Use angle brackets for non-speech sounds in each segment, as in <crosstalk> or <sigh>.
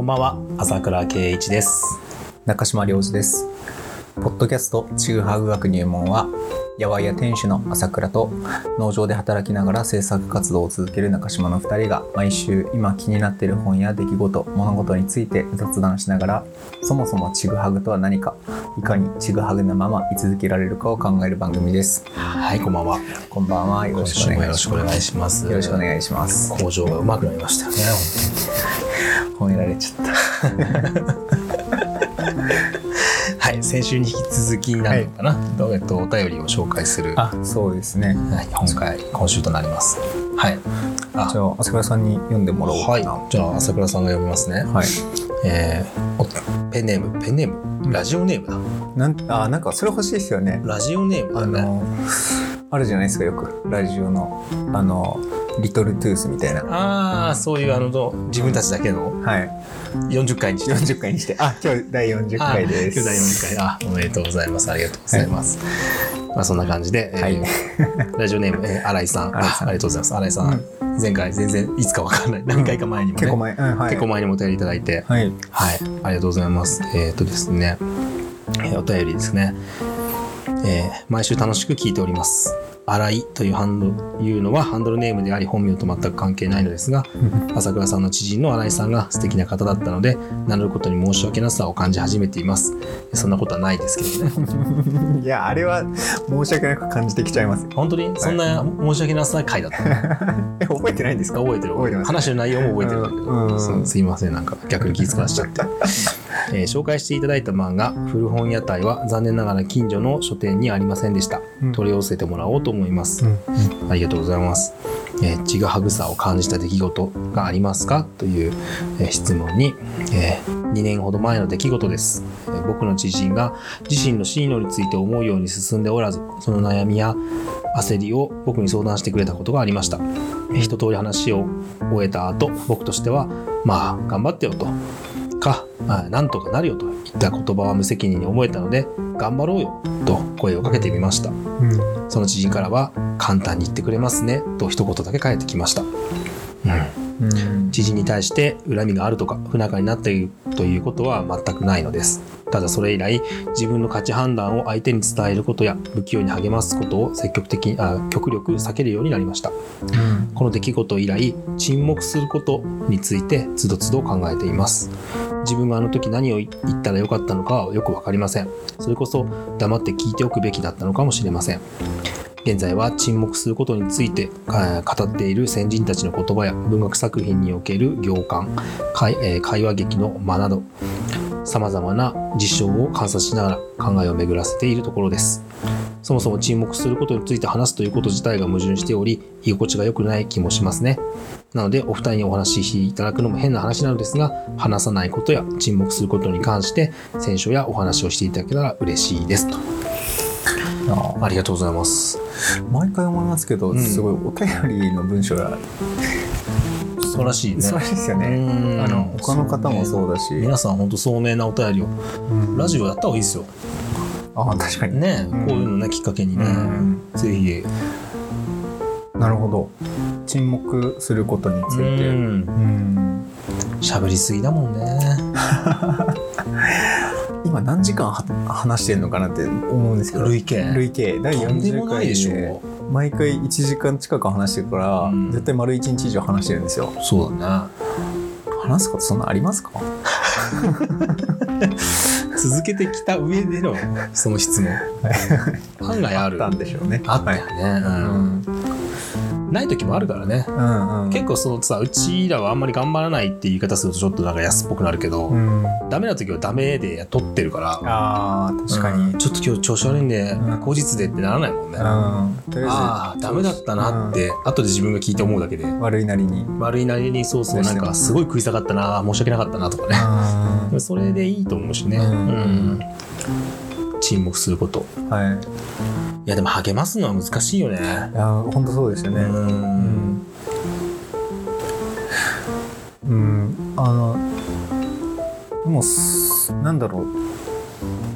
こんばんは朝倉圭一です中島良二です。ポッドキャストちぐはぐ学入門は、やわいや店主の朝倉と農場で働きながら制作活動を続ける中島の2人が毎週今気になっている本や出来事、物事について雑談しながら、そもそもちぐはぐとは何か、いかにちぐはぐなまま居続けられるかを考える番組です。はいこんばんはこんばんは。よろ今しくお願。いしますよろしくお願いします。工場がうまくなりましたよね褒められちゃった。<laughs> はい先週に引き続きになるのかな、えっとお便りを紹介する？あ、そうですね。はい、今回今週となります。はい。あ。じゃあ、朝倉さんに読んでもらおうかはい。な。じゃあ朝倉さんが読みますね、はい。えーおペンネーム。ペンネーム？ラジオネームだ。なんあなんかそれ欲しいですよね。ラジオネームあだね。のあるじゃないですかよく。ラジオの。あのリトルトゥースみたいな。ああそういうあのど自分たちだけの。はい。40回にして。40回にして。あ今日第40回です。あ今日第40回。あおめでとうございます。ありがとうございます、まあそんな感じで、えーはい。ラジオネーム、えー、新井さん。新井さん。ありがとうございます。新井さん、前回全然いつかわかんない。何回か前にもね、結構前、うんはい、結構前にもお便りいただいて。はい。はい、ありがとうございます。えっ、とですね、えーお便りですね、えー毎週楽しく聞いております。新井というハンドいうのはハンドルネームであり本名と全く関係ないのですが朝倉さんの知人の新井さんが素敵な方だったので名乗ることに申し訳なさを感じ始めています。そんなことはないですけどね。<laughs> いやあれは申し訳なく感じてきちゃいますよ。本当に？そんな申し訳なさ回だったの、<laughs> え覚えてないんですか？覚えてる。覚えてます。話の内容も覚えてるんだけど、うん。すいません。なんか逆に気遣わしちゃって、えー紹介していただいた漫画「古本屋台」は残念ながら近所の書店にありませんでした、うん。取り寄せてもらおうと思います、うんありがとうございます、えー、ちぐはぐさを感じた出来事がありますか？という、えー質問に、え2年ほど前の出来事です、えー僕の知人が自身の進路について思うように進んでおらずその悩みや焦りを僕に相談してくれたことがありました。えー一通り話を終えた後僕としてはまあ頑張ってよとか、まあ、なんとかなるよといった言葉は無責任に思えたので頑張ろうよと声をかけてみました。うん。その知人からは簡単に言ってくれますねと一言だけ返ってきました、うん、うん。知人に対して恨みがあるとか不仲になっているということは全くないのですただそれ以来自分の価値判断を相手に伝えることや不器用に励ますことを積極的にあ極力避けるようになりました。うん。この出来事以来沈黙することについてつどつど考えています。自分があの時何を言ったらよかったのかはよく分かりません。それこそ黙って聞いておくべきだったのかもしれません。現在は沈黙することについてえー語っている先人たちの言葉や文学作品における行間会,、えー会話劇の間などさまざまな事象を観察しながら考えを巡らせているところです。そもそも沈黙することについて話すということ自体が矛盾しており居心地が良くない気もしますね。なのでお二人にお話ししていただくのも変な話なのですが話さないことや沈黙することに関して選書やお話をしていただけたら嬉しいです。とあありがとうございます。毎回思いますけど、うん。すごいお便りの文章が素晴らしいね。素晴らしいですよね。うん。あの他の方もそうだし、皆さん本当聡明なお便りを。うん。ラジオやった方がいいですよ。あ確かに。ねうんこういうのねきっかけにね、うん。ぜひ。なるほど。沈黙することについて。うん。うん。喋りすぎだもんね。<laughs> 今何時間は話してるのかなって思うんですけど。累計。累計。第とんでも40ないでし回でょ毎回1時間近く話してるから、うん。絶対丸1日以上話してるんですよ。そうだね。話すことそんなありますか？<laughs> 続けてきた上でのその質問。案外ある。あったんでしょうね。あったよね、ううんんない時もあるからね。うんうん。結構そのさうちらはあんまり頑張らないって言い方するとちょっとなんか安っぽくなるけど、うん。ダメな時はダメでやっとってるから。あー確かに、うん。ちょっと今日調子悪いんで、うん。後日でってならないもんね、うん。あああダメだったなって、後で自分が聞いて思うだけで。うん悪いなりに。悪いなりにそうそうなんかすごい食い下がったな申し訳なかったなとかね。う <laughs> それでいいと思うしね、うん。うん。沈黙すること。んはいいやでも励ますのは難しいよね。いや本当そうですよね。うん。うん、うん、あのでもすなんだろう。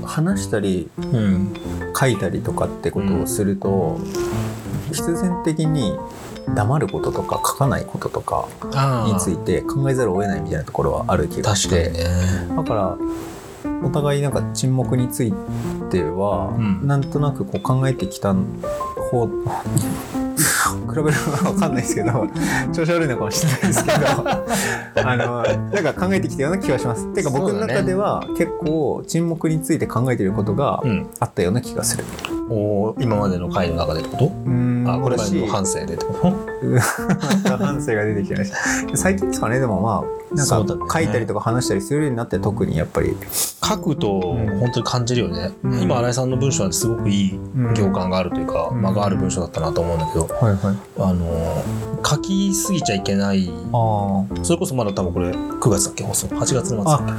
話したりうん。書いたりとかってことをすると、必然的に黙ることとか書かないこととかあについて考えざるを得ないみたいなところはある気がして。確かにね。だからお互いなんか沈黙については、うん。なんとなくこう考えてきた方 <laughs> 比べるのは分かんないですけど <laughs> 調子悪いのかもしれないですけど <laughs> あのなんか考えてきたような気がします。ていうか僕の中では結構沈黙について考えていることがうん。あったような気がする。おー今までの回の中でってこと？うんあこれまだしでの反省でってこと？反省が出てきて。ないし最近ですかねでもまあなんか書いたりとか話したりするようになって特にやっぱり。書くとうん。本当に感じるよね、うん。今新井さんの文章はすごくいい行間があるというか、うん。間がある文章だったなと思うんだけど、はいはい。あの書きすぎちゃいけないあそれこそまだ多分これ9月だっけ？放送。8月の末あ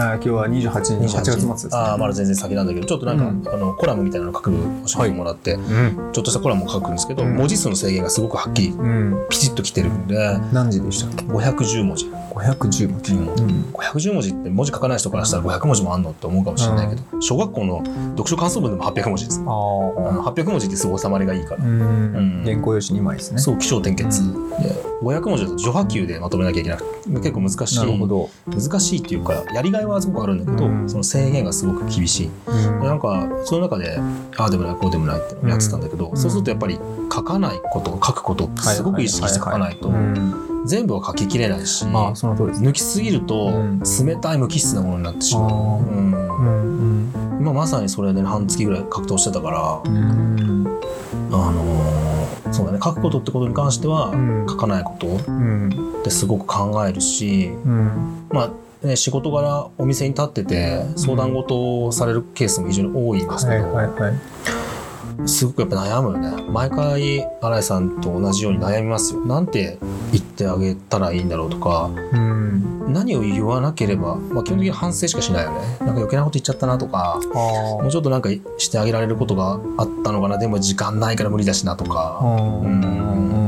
あ今日は28日8月末です、ね、ああまだ全然先なんだけどちょっとなんか、うん。あのコラムみたいなの書くお仕事もらって、うん。ちょっとしたコラムを書くんですけど、うん。文字数の制限がすごくはっきりうん。ピチッときてるんで何時でしたっけ？510文字。510文字、うん。うん。510文字って文字書かない人からしたら500文字もあんのって思うかもしれないけど、小学校の読書感想文でも800文字です、ああの800文字ってすごい収まりがいいから、うん。うん。原稿用紙2枚ですね。そう起承転結、うで500文字だと序波球でまとめなきゃいけなくて結構難しい。なるほど、難しいっていうかやりがいはすごくあるんだけど、うん。その制限がすごく厳しい。うん。でなんかその中でああでもないこうでもないってやってたんだけど、うん。そうするとやっぱり書かないこと書くことってすごく意識して書かないとうん全部は書ききれないし、あその通り抜きすぎるとうん。冷たい無機質なものになってしまう、うん。うん今まさにそれで、ね、半月ぐらい格闘してたから、あのーそうだね書くことってことに関しては、うん。書かないことうん。ってすごく考えるしうん。まあね、仕事柄お店に立ってて相談事をされるケースも非常に多いんですけはいど、はいはい。すごくやっぱ悩むよね。毎回新井さんと同じように悩みますよ。なんて言ってあげたらいいんだろうとかうん。何を言わなければ、まあ、基本的に反省しかしないよね。なんか余計なこと言っちゃったなとかあもうちょっとなんかしてあげられることがあったのかな。でも時間ないから無理だしなとあかうん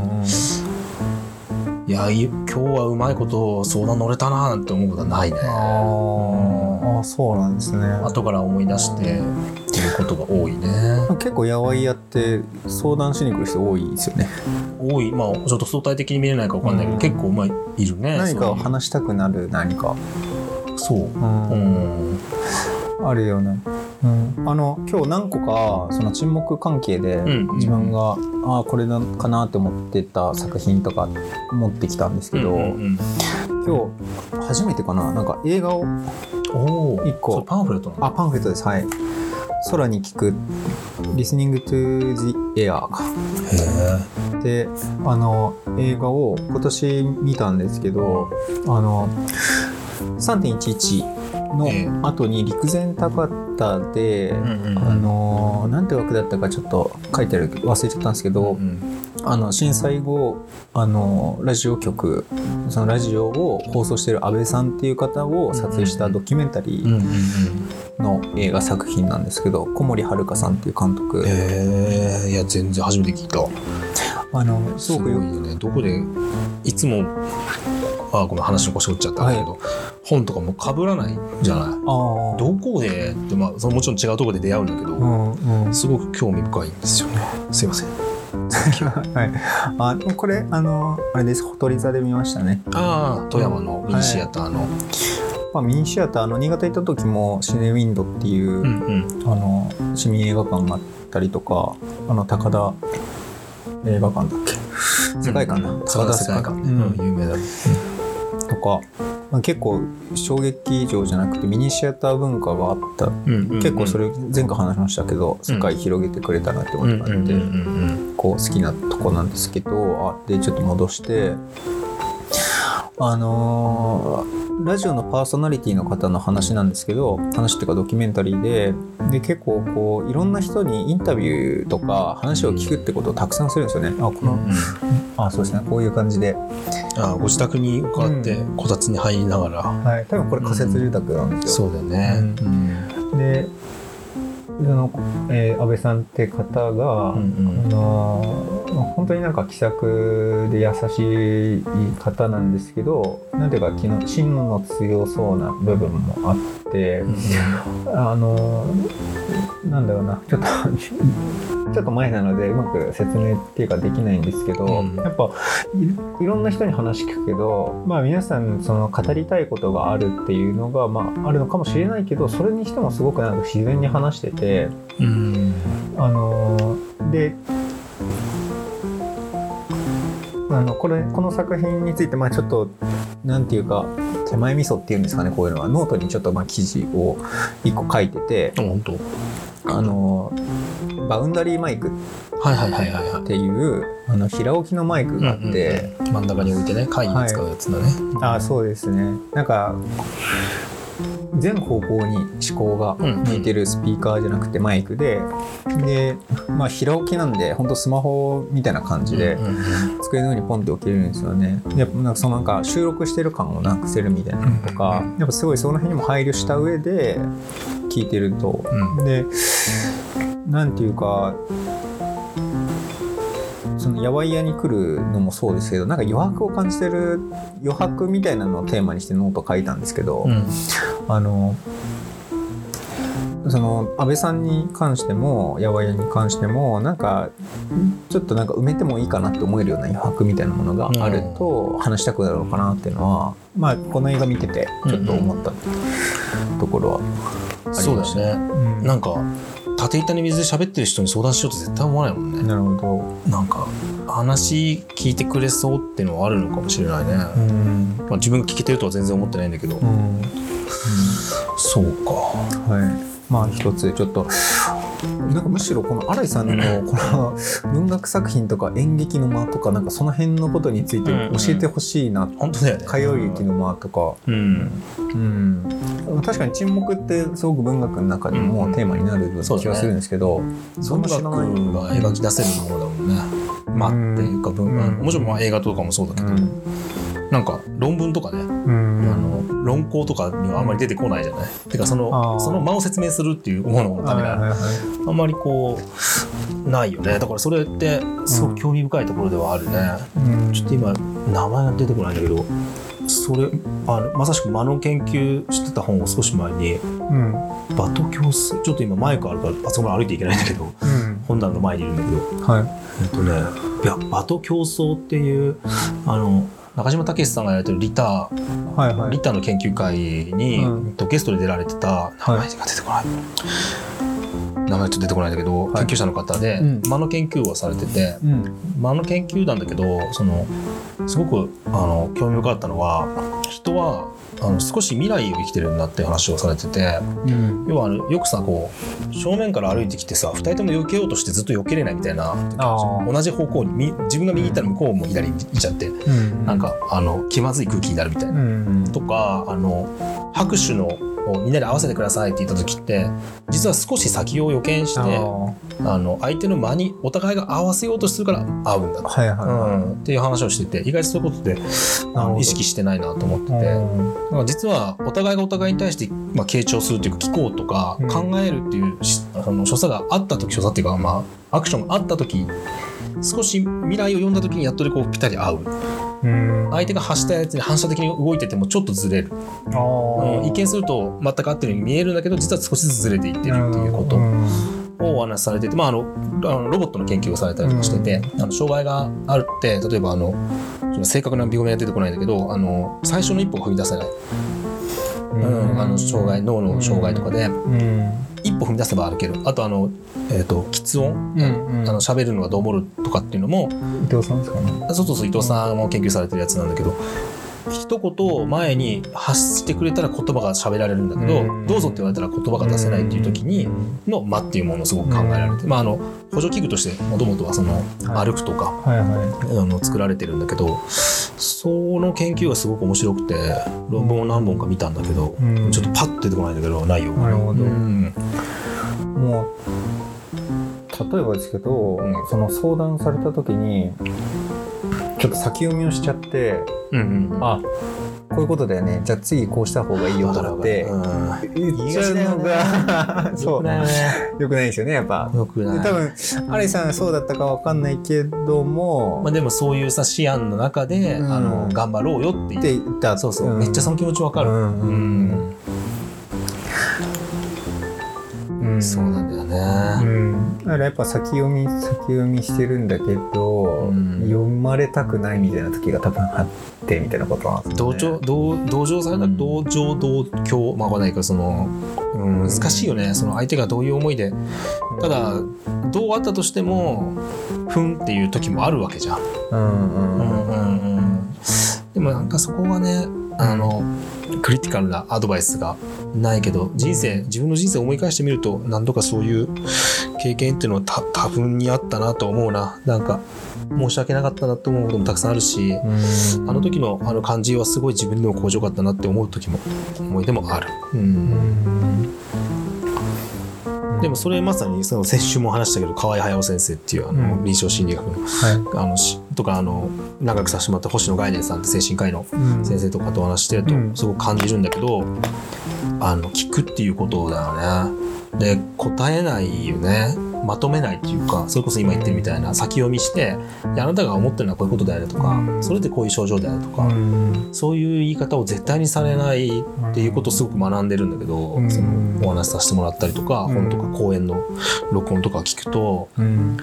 いやい今日はうまいこと相談乗れたななんて思うことはないね。あー。あそうなんですね。後から思い出してっていうことが多いね。結構やわいやって相談しに来る人多いですよね。多い。まあちょっと相対的に見れないか分かんないけど、うん。結構まあいるね何かを話したくなる何か、そう。ううんん。あるよね、うん、あの今日何個かその沈黙関係でうん自分が、ああこれなかなって思ってた作品とか持ってきたんですけど、うんうん今日初めてかな？なんか映画をうんおお一個それパンフレットあパンフレットです。はい。空に聞く Listening to the Air かへであの映画を今年見たんですけどあの3.11ええの後に陸前高田で、えうんうん。あのなんて枠だったかちょっと書いてある忘れちゃったんですけど、うんあの震災後あのラジオ局そのラジオを放送している安倍さんっていう方を撮影したドキュメンタリーの映画作品なんですけど小森遥さんっていう監督、えいや全然初めて聞いた。あのすすごくよごいよね。どこでいつもあごめん話の腰折っちゃったんだけど、本とかも被らないじゃない？どこでってまあそのもちろん違うところで出会うんだけど、うんうん。すごく興味深いんですよね。すいません。<laughs> はい、あこれあのあれです。ほとり座で見ましたね、ああ富山のミニシアターの、まあ、ミニシアターの新潟行った時もシネウィンドっていう、うんうん。あの市民映画館があったりとかあの高田映画館だっけ？世界観だ、高田世界観。ね、うんうん有名だ、とか、まあ、結構衝撃場じゃなくてミニシアター文化があった、うんうん結構それ前回話しましたけど世界広げてくれたなって思うんったので、うんうんうん。こう好きなとこなんですけどあでちょっと戻してあのーラジオのパーソナリティの方の話なんですけど話っていうかドキュメンタリーでで結構こういろんな人にインタビューとか話を聞くってことをたくさんするんですよね。あこの、うんうん。あそうですね。こういう感じで、ああご自宅に伺ってうこたつに入りながら、はい、多分これ仮設住宅なんですよ。そうだよね、ううん。でその、えー安倍さんって方が、うんうん。あのー本当になんか気さくで優しい方なんですけどなんていうか気の芯の強そうな部分もあってあのなんだろうな。ちょっと <laughs> ちょっと前なのでうまく説明っていうかできないんですけど、うん。やっぱいいろんな人に話聞くけどまあ皆さんその語りたいことがあるっていうのが、まあ、あるのかもしれないけどそれにしてもすごくなんか自然に話しててうん。あのであのこれこの作品についてまあちょっとなんていうか手前味噌っていうん。ですかねこういうのはノートにちょっとまあ記事を一個書いててあ本当。あのバウンダリーマイクっはいはいはいはい。はいていうあの平置きのマイクがあって、真ん中に置いてね会議に使うやつだね、あそうですね。なんか全方向に思考が向いてるスピーカーじゃなくてマイクででまあ平置きなんで本当スマホみたいな感じで机の上にポンって置けるんですよね。でなんかそのなんか収録してる感をなくせるみたいなのとかやっぱすごいその辺にも配慮した上で聞いてると。うん。でなんていうかそのやわいやに来るのもそうですけどなんか余白を感じてる余白みたいなのをテーマにしてノート書いたんですけど、うん。あのその安倍さんに関してもやわいやに関してもなんかちょっとなんか埋めてもいいかなって思えるような余白みたいなものがあると話したくなるのかなっていうのは、まあこの映画見ててちょっと思ったところはありました。そうだしね。うん。なんか縦板に水で喋ってる人に相談しようと絶対思わないもんねなるほなんか話聞いてくれそうっていうのはあるのかもしれないね、ど。うん。まあ、自分が聞けてるとは全然思ってないんだけど、うん。そうかはい。まあ一つちょっとなんかむしろこの新井さんのこの文学作品とか演劇の間とかなんかその辺のことについて教えてほしいな。本当だよね。歌謡劇の間とか、うん。うん、確かに沈黙ってすごく文学の中でもテーマになる気がするんですけど、そん文学な知らない。が描き出せるものだもんね。まあっていうか文うんもちろんまあ映画とかもそうだけど、うん。なんか論文とかね、うん。あの論考とかにはあんまり出てこないじゃない？てかそあのー。その間を説明するっていうもののためにはいはいはい。あんまりこうないよね。だからそれってすごく興味深いところではあるね、うん。ちょっと今名前が出てこないんだけどそれあのまさしく間の研究してた本を少し前にうん「バト教室」ちょっと今マイクあるからあそこまで歩いていけないんだけどうん。本棚の前にいるんだけど。はい。えっとねいやバト競争っていうあの中島武さんがやられてるリタはいはい。リタの研究会に、うん。えっとゲストで出られてた名前が出てこない、名前ちょっと出てこないんだけど、はい。研究者の方で、うん。間の研究をされててうん。間の研究なんだけどそのすごくあの興味深かったのは人はあの少し未来を生きてるんだって話をされててうん。要はあのよくさこう正面から歩いてきてさ2人とも避けようとしてずっと避けれないみたいな同じ方向にみ自分が右行ったら向こうも左に行っちゃってうん。なんかあの気まずい空気になるみたいな。うん。とかあの拍手のをみんなで合わせてくださいって言った時って実は少し先を予見してあの相手の間にお互いが合わせようとするから合うんだと、はいはい。はうん、っていう話をしてて意外とそういうことであなるほど。の意識してないなと思ってい。て。だから実はお互いがお互いに対して、まあ、傾聴するというか聞こうとかうん。考えるっていうし、あの所作があった時所作っていうか、まあ、アクションがあった時少し未来を読んだ時にやっとでこうぴったり合う。うん相手が発したやつに反射的に動いててもちょっとずれる。うん。一見すると全く合ってるように見えるんだけど実は少しずつずれていってるっていうこと。ん。をお話しされてて、まあ、あのロボットの研究をされたりとかしてて、あの障害があるって例えばあの正確な病名は出てこないんだけどあの最初の一歩が踏み出せない、うん。あの障害脳の障害とかで。うん一歩踏み出せば歩ける。あとあの、えー、と喫音、うんうん。あの喋るのがどうもるとかっていうのも伊藤さんですかね。そうそうそう伊藤さんも研究されてるやつなんだけど一言前に発してくれたら言葉が喋られるんだけど、うん。どうぞって言われたら言葉が出せないっていう時にの間っていうものをすごく考えられて、まああの補助器具としてもともとはそのはい。歩くとか、はいはあの作られてるんだけどその研究がすごく面白くて論文を何本か見たんだけど、ちょっとパッと出てこないんだけど内容が。なるほど。うん。もう例えばですけど、うん。その相談された時にちょっと先読みをしちゃってうんうんあこういうことだよね。じゃあ次こうした方がいいよとかって。うん。言っちゃうのが。よ <laughs> そう。よね。よくないですよねやっぱ。よくない。で多分アレさんそうだったかわかんないけども、まあ、でもそういうさ思案の中で、うん。あの頑張ろうよってって言った。そうそう、ん。めっちゃその気持ちわかる、うん。うんそうなんだようね、ん、だからやっぱ先読み先読みしてるんだけど、うん。読まれたくないみたいな時が多分あってみたいなことなんですね。情同同情されたうん。同情同居まあわかんないけどその、うん、難しいよね。その相手がどういう思いで。ただどうあったとしてもふんっていう時もあるわけじゃん。うんうん。うんうんうん。でもなんかそこはねあのクリティカルなアドバイスがないけど人生自分の人生を思い返してみると何度かそういう経験っていうのはた多分にあったなと思うな。なんか申し訳なかったなと思うこともたくさんあるしうん。あの時のあの感じはすごい自分でも心地よかったなって思う時も思い出もある、う、うん。んでもそれまさにその先週も話したけど河合隼先生っていうあのうん。臨床心理学のはあのしとかあの長くさせてもらった星野概念さんって精神科医の先生とかと話してるとうん。すごく感じるんだけど、あの聞くっていうことだよね。で答えないよね。まとめないっていうかそれこそ今言ってるみたいな先読みしてあなたが思ってるのはこういうことだよねとか、うんそれでこういう症状だよとか、うん。そういう言い方を絶対にされないっていうことをすごく学んでるんだけど、うん。そのお話しさせてもらったりとか、うん。本とか講演の録音とか聞くとうん。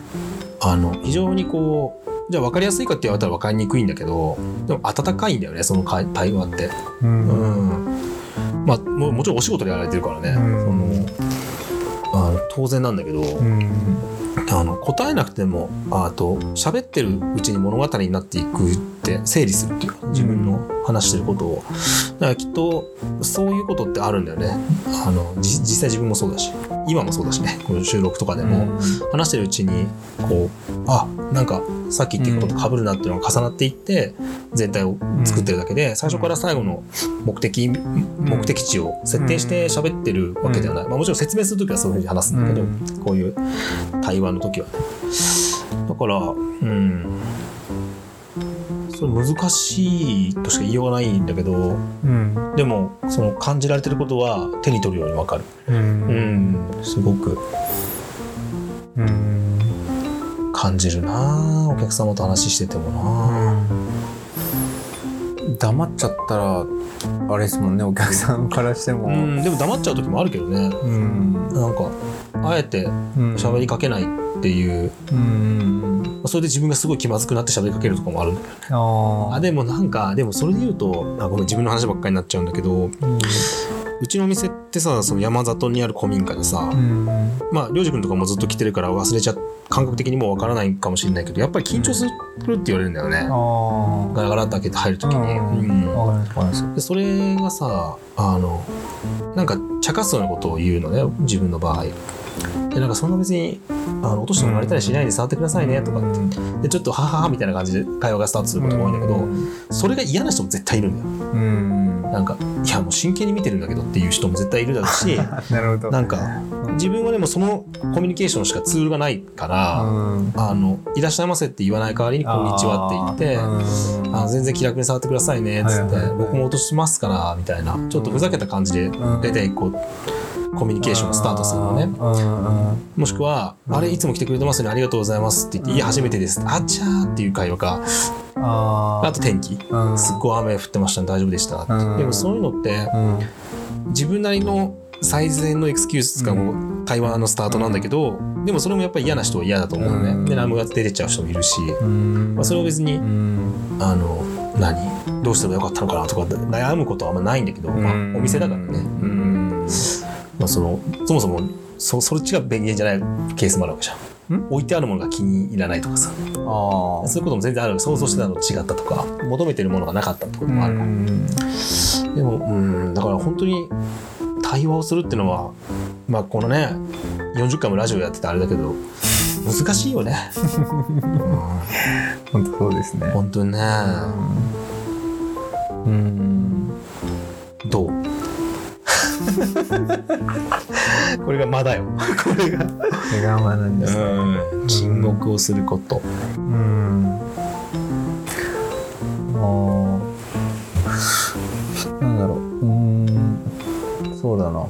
あの非常にこうじゃあ分かりやすいかって言われたら分かりにくいんだけどでも温かいんだよねその会対話って。ううんんまあももちろんお仕事でやられてるからね、うん。そのあの当然なんだけど、うん。あの答えなくてもあと喋ってるうちに物語になっていくって整理するっていうか自分の話してることを。だからきっとそういうことってあるんだよね。あのじ実際自分もそうだし。今もそうだしね。この収録とかでも、話してるうちにこうあなんかさっき言ってることと被るなっていうのが重なっていって全体を作ってるだけで、最初から最後の目的目的地を設定して喋ってるわけではない、まあ、もちろん説明する時はそういうふうに話すんだけど、うん。こういう対話の時はね。だからうんそれ難しいとしか言いようがないんだけどうん。でもその感じられてることは手に取るようにわかる。ううん。んすごく。うん。感じるなお客様と話しててもな。黙っちゃったらあれですもんねお客さんからしても。うん。でも黙っちゃう時もあるけどね。うん。なんかあえて喋りかけないっていう、うんそれで自分がすごい気まずくなって喋りかけるとかもあるああでもなんかでもそれで言うとあごめん自分の話ばっかりになっちゃうんだけどうん。うちのお店ってさその山里にある古民家でさ、うん。まあ良二君とかもずっと来てるから忘れちゃ感覚的にもうわからないかもしれないけどやっぱり緊張するって言われるんだよね、あガラガラって開けて入る時に、うん。でそれがさあのなんか茶化すようなことを言うのね自分の場合でなんかそんな別にあの落としてもられたりしないで触ってくださいねとかって。でちょっとはははみたいな感じで会話がスタートすることが多いんだけど、それが嫌な人も絶対いるんだよ。うん。なんかいやもう真剣に見てるんだけどっていう人も絶対いるだろうし <laughs> なるほど。なんか自分はでもそのコミュニケーションしかツールがないから、うん。あのいらっしゃいませって言わない代わりにこんにちはって言ってうん。あ全然気楽に触ってくださいねっつって、僕も落としますからみたいなちょっとふざけた感じでん。大体こうコミュニケーションをスタートするのね。もしくは「あれいつも来てくれてますね。ありがとうございます」って言って「いや初めてです」あっちゃーっていう会話か。ああと天気。あすっごい雨降ってました。ね大丈夫でしたでもそういうのってうん。自分なりの最善のエクスキュースがもう対話のスタートなんだけどでもそれもやっぱり嫌な人は嫌だと思うのね、うん。でラムが出てっちゃう人もいるし、うん。まあ、それを別に、うん。あの何？どうすればよかったのかなとか悩むことはあんまないんだけど、まあうん、お店だからね、うんまあ、そのそもそもそそっちが便利じゃないケースもあるわけじゃん。ん？置いてあるものが気に入らないとかさ。ああそういうことも全然ある。想像してたのと違ったとか求めてるものがなかったってこともある、うん。でもうんだから本当に対話をするっていうのはまあこのね40回もラジオやっててあれだけど難しいよね、<laughs> 本当そうですね。うん、本当にね。うん。どう？これが間だよ。これが。これがまなんですね。うん。沈黙をすること。うん。あー。なんだろう。うーん。そうだな。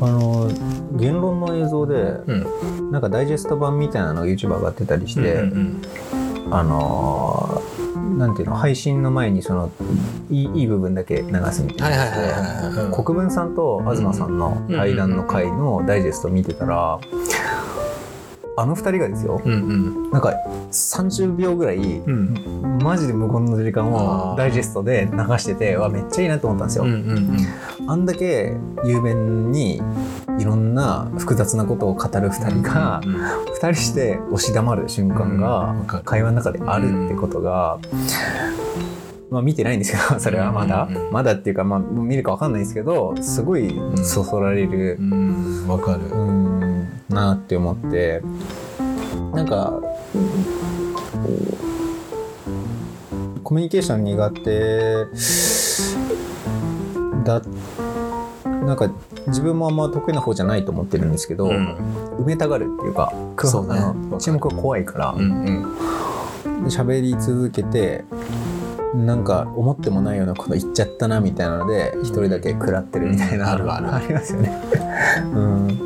あの言論の映像でうん。なんかダイジェスト版みたいなのが YouTube 上がってたりして、うんうん。あのーなんていうの配信の前にそのいいいい部分だけ流すみたいな。はいはいはいはいはい。うん。国分さんと東さんの対談の回のダイジェスト見てたらあの二人がですようんうん。なんか30秒ぐらいうん。マジで無言の時間をダイジェストで流しててわめっちゃいいなと思ったんですよ。うんうんあんだけ雄弁にいろんな複雑なことを語る2人がうん2人して押し黙る瞬間うん。が会話の中であるってことが、まあ見てないんですけど <laughs> それはまだ、うんうん。まだ。っていうかまあ見るか分かんないですけどすごいそそられる。うん。わかる。うん。なって思って。なんかコミュニケーション苦手だなんか自分もあんま得意な方じゃないと思ってるんですけど、うん。埋めたがるっていうかそうね。沈黙が怖いからうんうん。り続けてなんか思ってもないようなこと言っちゃったなみたいなので一人だけ食らってるみたいな、うん。あるある。ありますよね。うん。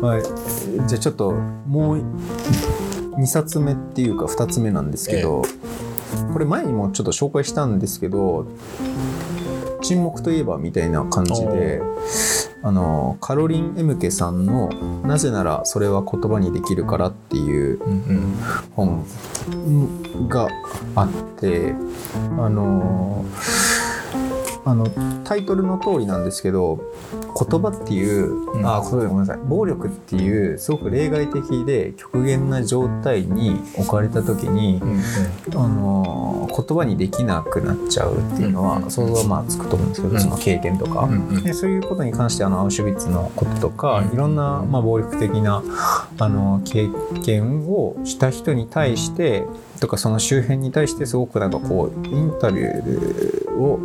まあ、じゃあちょっともう2冊目っていうか2つ目なんですけど、これ前にもちょっと紹介したんですけど「沈黙といえば」みたいな感じであのカロリン・エムケさんの「なぜならそれは言葉にできるから」っていう本があってあのあのタイトルの通りなんですけど言葉っていう、うん。あごめんなさい。暴力っていうすごく例外的で極限な状態に置かれた時にう、んあの言葉にできなくなっちゃうっていうのは、うん想像はまあつくと思うんですけど、うん。その経験とか。でそういうことに関してあのアウシュビッツのこととか、うん。いろんな、まあ、暴力的なあの経験をした人に対してとかその周辺に対してすごくなんかこうインタビューを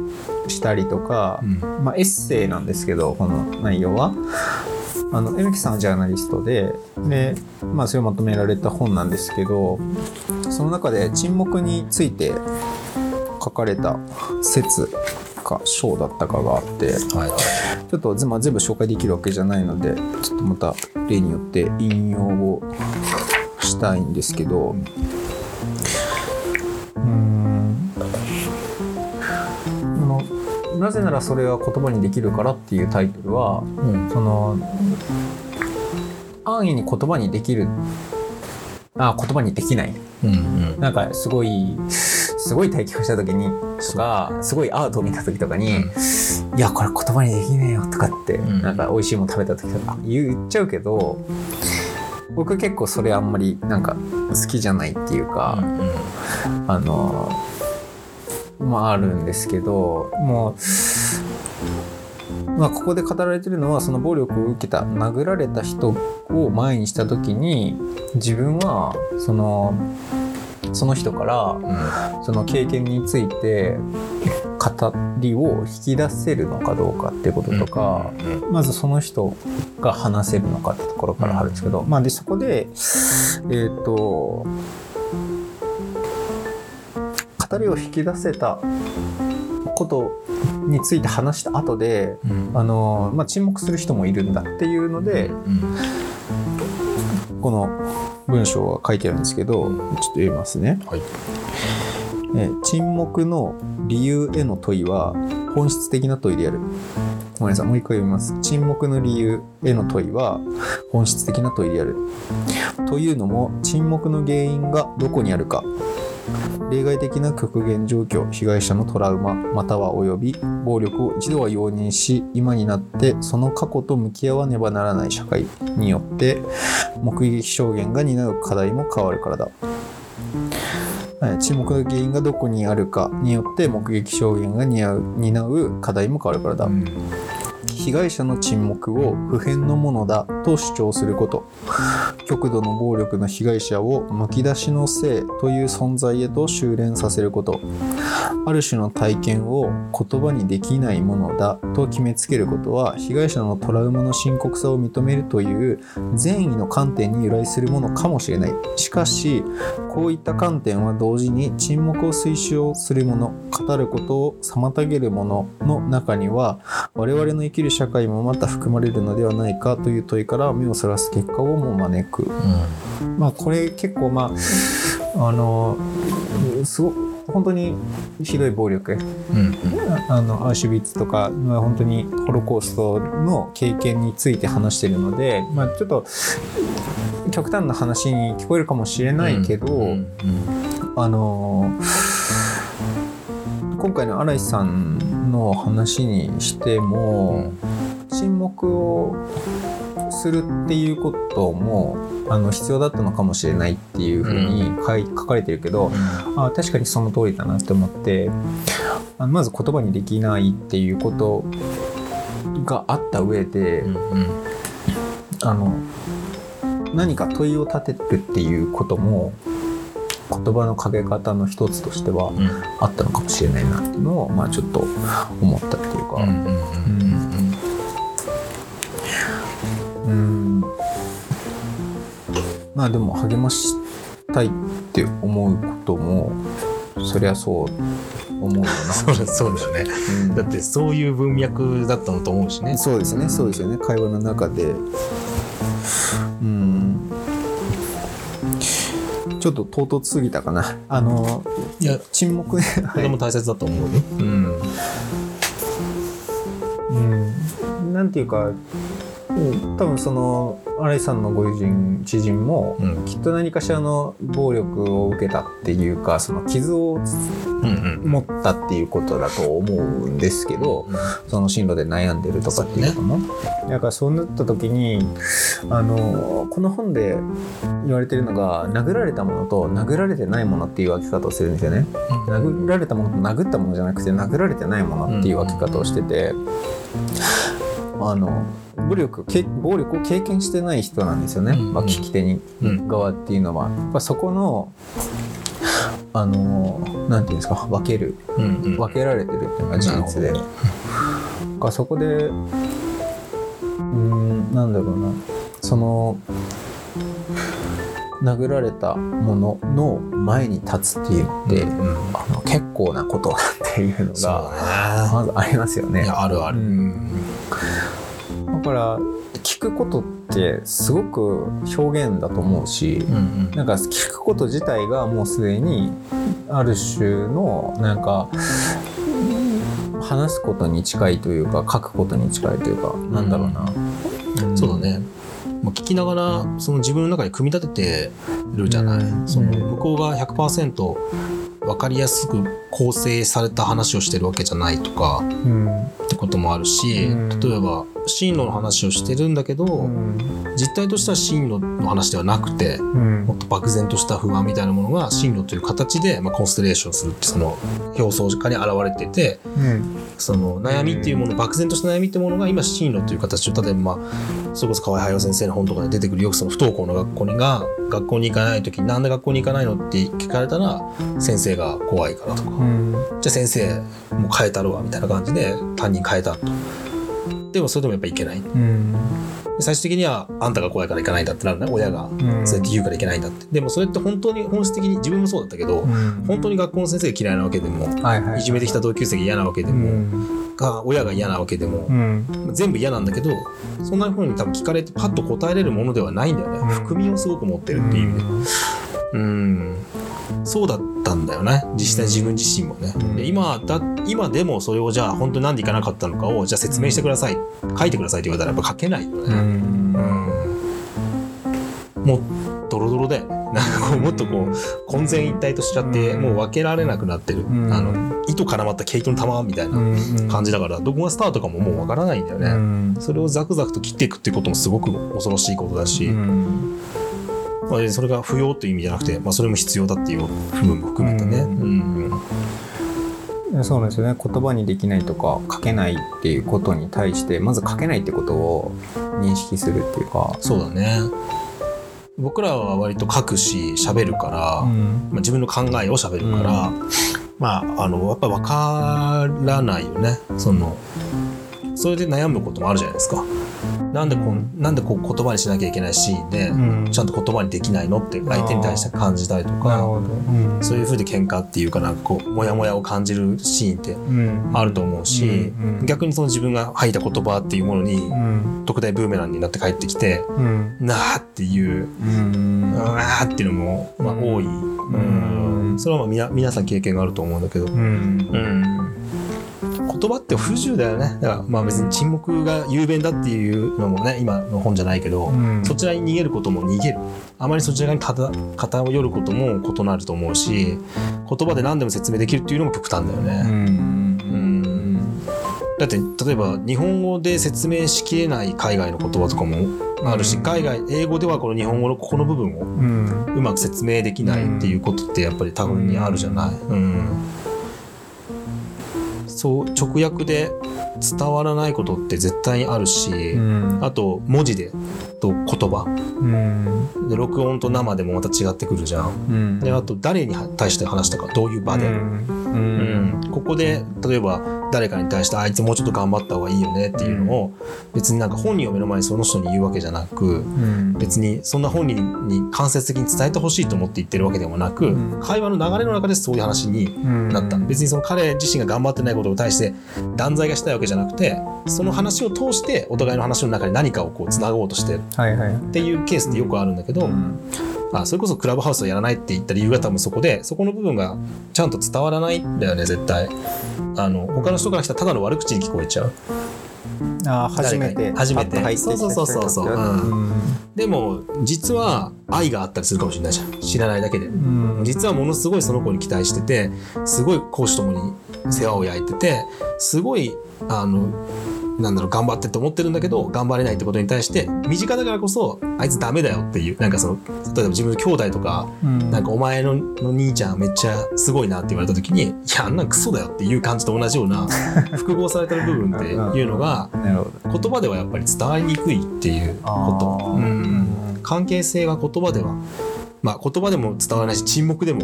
したりとか、うん。まあ、エッセイなんですけどこの内容は。あの、えみきさんはジャーナリストで、で、まあ、それをまとめられた本なんですけど、その中で沈黙について書かれた説か章だったかがあって、はいちょっとぜまあ全部紹介できるわけじゃないので、ちょっとまた例によって引用をしたいんですけど、うーん、なぜならそれは言葉にできるからっていうタイトルは、うん。その安易に言葉にできる、あ、言葉にできない。うんうん。なんかすごい、すごい対局した時にとか、すごいアートを見た時とかに、いや、これ言葉にできねえよとかって、うん。なんか美味しいもの食べた時とか言っちゃうけど、僕結構それあんまりなんか好きじゃないっていうか、あの、まああるんですけど、もう、まあここで語られてるのはその暴力を受けた殴られた人を前にした時に自分はそのその人からその経験について語りを引き出せるのかどうかっていうこととか、まずその人が話せるのかってところからあるんですけど、まあでそこでえっ、と語りを引き出せたことについて話した後であの、まあ、沈黙する人もいるんだっていうのでこの文章は書いてあるんですけどちょっと読みますね。はいえー沈黙の理由への問いは本質的な問いである。ごめんなさい、もう一回読みます。沈黙の理由への問いは本質的な問いである。というのも、沈黙の原因がどこにあるか。例外的な極限状況、被害者のトラウマ、または及び暴力を一度は容認し、今になってその過去と向き合わねばならない社会によって、目撃証言が担う課題も変わるからだ。はい沈黙の原因がどこにあるかによって目撃証言が担う担う課題も変わるからだ、被害者の沈黙を不変のものだと主張すること極度の暴力の被害者をむき出しの性という存在へと修練させること。ある種の体験を言葉にできないものだと決めつけることは被害者のトラウマの深刻さを認めるという善意の観点に由来するものかもしれない。しかしこういった観点は同時に沈黙を推奨するもの語ることを妨げるものの中には我々の生きる社会もまた含まれるのではないかという問いから目をそらす結果をも招く。まあこれ結構まああのすご本当にひどい暴力、うんあのアウシュビッツとか、まあ、本当にホロコーストの経験について話してるので、まあ、ちょっと極端な話に聞こえるかもしれないけど、うんあの今回の新井さんの話にしても、沈黙をするっていうこともあの必要だったのかもしれないっていうふうに書い書かれてるけど、あ確かにその通りだなって思ってあまず言葉にできないっていうことがあった上で、あの何か問いを立てるっていうことも言葉のかけ方の一つとしてはうん。あったのかもしれないなっていうのを、まあ、ちょっと思ったっていうか。うんうんうんうん。まあでも励ましたいって思うこともそりゃそう思うよな。<laughs> そうだそうだよね。うん。だってそういう文脈だったのと思うしね。そうですね。そうですよね。会話の中で。うん。ちょっと唐突すぎたかな。あのいや沈黙ねこれも大切だと思うようん。うん、なんていうか、うん多分その新井さんのご友人知人も、うん。きっと何かしらの暴力を受けたっていうかその傷をうんうん。持ったっていうことだと思うんですけど、その進路で悩んでるとかっていうことも、だからそうなった時にあのこの本で言われてるのが殴られたものと殴られてないものっていう分け方をするんですよね。殴られたものと殴ったものじゃなくて殴られてないものっていう分け方をしてて、あの暴力け暴力を経験してない人なんですよね、うん。まあ、聞き手に、うん。側っていうのは。やっぱそこのあのなんていうんですか分ける。うんうん。分けられてるっていうのが事実で。からそこでうーんなんだろうな。その殴られたものの前に立つっていうのって、うんあの結構なことだっていうのがだまずありますよね。あるある。ううんから聞くことってすごく表現だと思うし、うんなんか聞くこと自体がもうすでにある種のなんか話すことに近いというか書くことに近いというかなんだろうな、ん。そうだね。もう聞きながらその自分の中に組み立ててるじゃない、うん。そのうん向こうが100%分かりやすく構成された話をしてるわけじゃないとかうん。ってこともあるし、うん。例えば進路の話をしてるんだけど、うん。実態としては進路の話ではなくてうん。もっと漠然とした不安みたいなものが進路という形で、まあ、コンステレーションするってその表層化に現れててうん。その悩みっていうもの漠然とした悩みっていうものが今進路という形を例えば、まあ、それこそ河合隼先生の本とかで出てくるよくその不登校の学校にが学校に行かない時になんで学校に行かないのって聞かれたら先生が怖いからとか、うん。じゃあ先生もう変えたるわみたいな感じで担任変えたと。でもそれでもやっぱいけない。うん。で最終的にはあんたが怖いから行かないんだってなるね。親が。うん。そうやって言うからいけないんだって。でもそれって本当に本質的に自分もそうだったけど、うん。本当に学校の先生が嫌いなわけでも、はいはいい。じめてきた同級生が嫌なわけでうも、ん。が親が嫌なわけでもう、ん。全部嫌なんだけどそんな風に多分聞かれてパッと答えれるものではないんだよね、うん。含みをすごく持ってるっていう。意味でうんそうだったんだよね。実際自分自身もね、うん。で今だ今でもそれをじゃあ本当になんでいかなかったのかをじゃあ説明してください、書いてくださいって言われたらやっぱ書けないようね、ん。うん。もうドロドロで。なんかこうもっとこう混然一体としちゃって、うん。もう分けられなくなってる、うん。あの糸絡まった毛糸の玉みたいなうん。感じだからどこがスタートかももう分からないんだよね、うん。それをザクザクと切っていくっていうこともすごく恐ろしいことだし、うんまあ、それが不要という意味じゃなくて、まあ、それも必要だっていう部分も含めてね。ううんそうなんですよね。言葉にできないとか書けないっていうことに対してまず書けないってことを認識するっていうか。そうだね。僕らは割と書くし喋るから、うん。まあ、自分の考えを喋るから、まああのやっぱ分からないよね。そのそれで悩むこともあるじゃないですか。なんでこんなんでこう言葉にしなきゃいけないシーンで、うん。ちゃんと言葉にできないの？って相手に対して感じたりとか。うん。そういうふうで喧嘩っていうかなんかこうモヤモヤを感じるシーンってうん。あると思うし、うんうん。逆にその自分が吐いた言葉っていうものにうん。特大ブーメランになって帰ってきてうん「なあ」っていううん「うわーっていうのも、まあ、多い、うん。それはまあみな皆さん経験があると思うんだけど、うん。うん言葉って不自由だよね。だからまあ別に沈黙が雄弁だっていうのもね今の本じゃないけど、うん。そちらに逃げることも逃げる。あまりそちらに偏偏ることも異なると思うし言葉で何でも説明できるっていうのも極端だようね、ん。だって例えば日本語で説明しきれない海外の言葉とかもあるし、うん。海外英語ではこの日本語のここの部分をうん。うまく説明できないっていうことってやっぱり多分にあるじゃない。うんそう直訳で伝わらないことって絶対にあるし、うん。あと文字でと言葉。うん。で録音と生でもまた違ってくるじゃん。うん。であと誰に対して話したかどういう場で、うん。うん。ここで例えば誰かに対してあいつもうちょっと頑張った方がいいよねっていうのを別になんか本人を目の前にその人に言うわけじゃなくうん。別にそんな本人に間接的に伝えてほしいと思って言ってるわけでもなく、うん。会話の流れの中でそういう話にうんなった、別にその彼自身が頑張ってないことに対して断罪がしたいわけじゃなくてその話を通してお互いの話の中で何かをこうつなごうとしてっていうケースってよくあるんだけど、うんあそれこそクラブハウスをやらないって言った理由が多分そこでそこの部分がちゃんと伝わらないんだよね絶対。あの他の人から来たらただの悪口に聞こえちゃう。あー初めて。初めて。パッと入ってきた人そうそうそうそう。うん。でも実は愛があったりするかもしれないじゃん。知らないだけで。うん。実はものすごいその子に期待しててすごい講師ともに世話を焼いててすごいあのなんだろう頑張ってって思ってるんだけど頑張れないってことに対して身近だからこそあいつダメだよっていうなんかその例えば自分の兄弟とかうん。なんかお前のの兄ちゃんめっちゃすごいなって言われた時にいやあんなんクソだよっていう感じと同じような <laughs> 複合されてる部分っていうのが言葉ではやっぱり伝わりにくいっていうこと。うん。関係性は言葉ではまあ言葉でも伝わらないし沈黙でも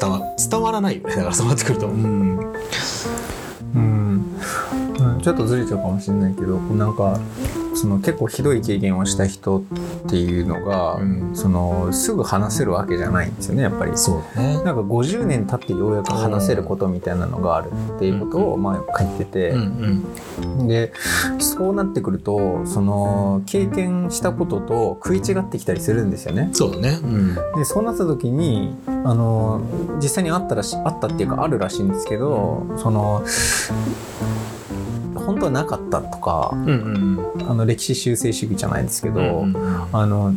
伝わ伝わらないよね。だからそうなってくると。うんうん。うんちょっとずれちゃうかもしれないけどなんかその結構ひどい経験をした人っていうのが、うん。そのすぐ話せるわけじゃないんですよねやっぱり。そうだね。なんか50年経ってようやく話せることみたいなのがあるっていうことをまあ書いてて、うんうん。でそうなってくるとその経験したことと食い違ってきたりするんですよね。そうだね。うん。でそうなった時にあの実際にあったらしあったっていうかあるらしいんですけどその本当はなかったとかうんうんあの歴史修正主義じゃないですけど、うんうん。あの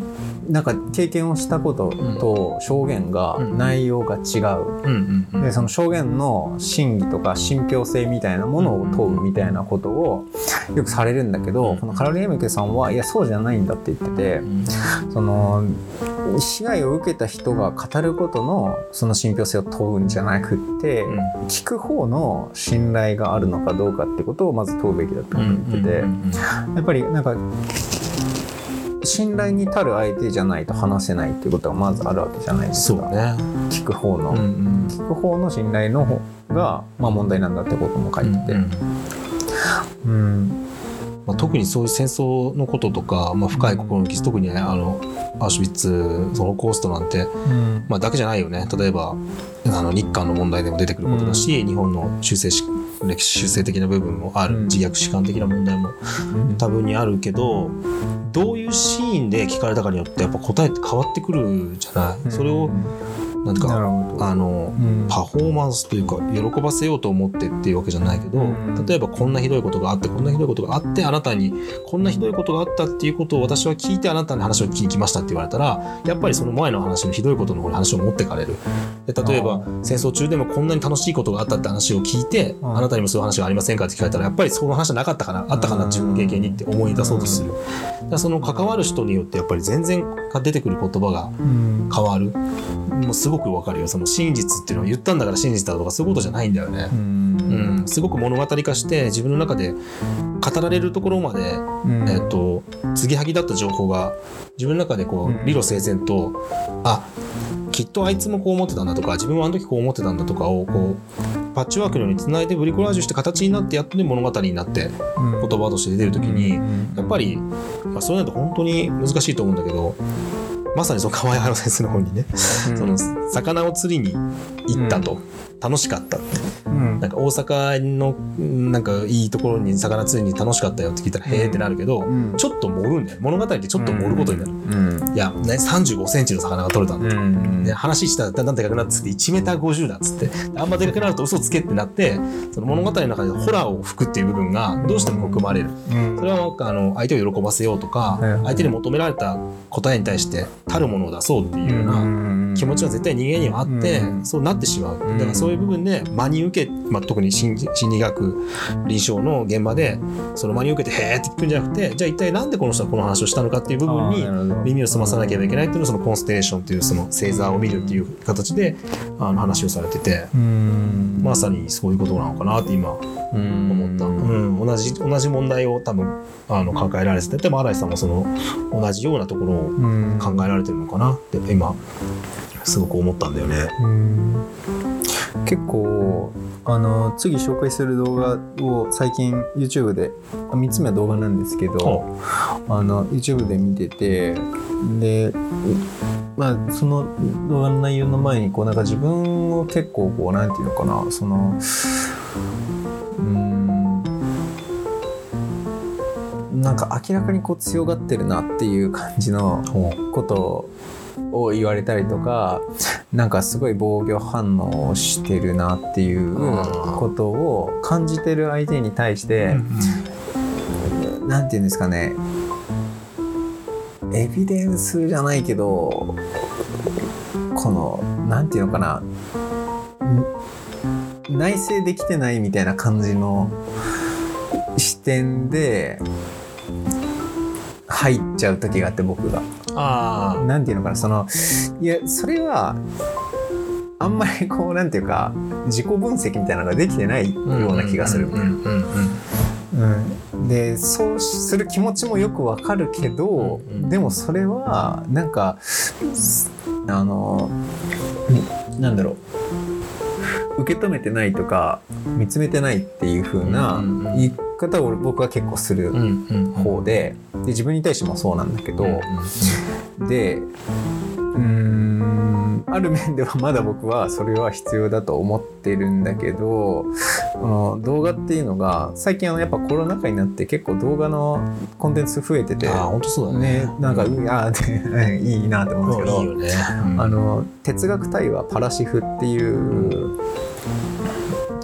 なんか経験をしたことと証言がうん。内容が違う。でその証言の真偽とか信憑性みたいなものを問うみたいなことをよくされるんだけど、うん。このカロリーエムケさんはいやそうじゃないんだって言ってて、うん。その被害を受けた人が語ることのその信憑性を問うんじゃなくって、聞く方の信頼があるのかどうかってことをまず問うべきだってことを言ってて、やっぱりなんか信頼に足る相手じゃないと話せないっていうことがまずあるわけじゃないですか。そうね。聞く方の、うんうん。聞く方の信頼の方が、まあ、問題なんだってことも書いてて、うんうん。まあ、特にそういう戦争のこととか、まあ、深い心の傷特にねあのアウシュビッツホロコーストなんて、うん。まあ、だけじゃないよね。例えばあの日韓の問題でも出てくることだし、日本の修正し歴史修正的な部分もある、うん。自虐史観的な問題も多分にあるけどどういうシーンで聞かれたかによってやっぱ答えって変わってくるじゃない、それをなんかあのうん。パフォーマンスというか喜ばせようと思ってっていうわけじゃないけど、うん。例えばこんなひどいことがあってこんなひどいことがあってあなたにこんなひどいことがあったっていうことを私は聞いてあなたに話を聞きに来ましたって言われたらやっぱりその前の話のひどいことの方に話を持ってかれる。で例えば戦争中でもこんなに楽しいことがあったって話を聞いてうん。あなたにもそういう話がありませんかって聞かれたらやっぱりその話はなかったかなあったかな自分の経験にって思い出そうとする。だからその関わる人によってやっぱり全然が出てくる言葉がうん。変わる。もうすごくわかるよ。その真実っていうのは言ったんだから真実だとかそういうことじゃないんだよね。う、うん。すごく物語化して自分の中で語られるところまで、うん。えっと継ぎはぎだった情報が自分の中でこうん。う理路整然と、あきっとあいつもこう思ってたんだとか自分はあの時こう思ってたんだとかをこうパッチワークのようにつないでブリコラージュして形になってやっとで物語になってうん。言葉として出てる時に、うん。やっぱり、まあ、それだと本当に難しいと思うんだけどまさにその河合原先生の本にね、その魚を釣りに行ったと、楽しかったって。うん。なんか大阪のうんなんかいいところに魚釣りに楽しかったよって聞いたら、へーってなるけど、うん。ちょっと盛るんだよ物語ってちょっと盛ることになる、うん。いや、ね、3 5センチの魚が取れたんだ、うん。で話したらだんだんでかくなってって1メーター50だっつって。あんまでかくなると嘘つけってなってその物語の中でホラーを吹くっていう部分がどうしても含まれる。うん。それはあの相手を喜ばせようとかはい。相手に求められた答えに対してたるものを出そうっていうような気持ちは絶対人間にはあって、うん。そうなってしまう。うん。だからそういう部分で真に受け、まあ、特に心心理学臨床の現場でその真に受けて「へーって聞くんじゃなくてじゃあ一体なんでこの人はこの話をしたのかっていう部分に耳を澄まさなければいけないっていうのをそのコンステレーションっていうその星座を見るっていう形であの話をされててうん。まさにそういうことなのかなって今思った、うん、同じ同じ問題を多分あの考えられててでも新井さんもその同じようなところをうん。考えられてるのかなって今すごく思ったんだよね。うん結構あの次紹介する動画を最近 YouTube で3つ目は動画なんですけどあの YouTube で見ててでまあその動画の内容の前にこうなんか自分を結構こうなんていうのかなそのうーんなんか明らかにこう強がってるなっていう感じのことを言われたりとかなんかすごい防御反応をしてるなっていうことを感じてる相手に対して、なんて言うんですかね。エビデンスじゃないけどこのなんていうのかな。ん内省できてないみたいな感じの視点で入っちゃう時があって僕が。あなんていうのかなそのいやそれはあんまりこうなんていうか自己分析みたいなのができてないような気がする。みたいな。うんでそうする気持ちもよくわかるけど、うんうん。でもそれはなんかあのんなんだろう受け止めてないとか見つめてないっていう風な言い方を僕は結構する方でで自分に対してもそうなんだけど。うんでうーんある面ではまだ僕はそれは必要だと思ってるんだけどこの動画っていうのが最近あのやっぱコロナ禍になって結構動画のコンテンツ増えててああ本当そうだね。ねなんかうわーって <laughs> いいなって思うんですけどあの哲学対話パラシフっていう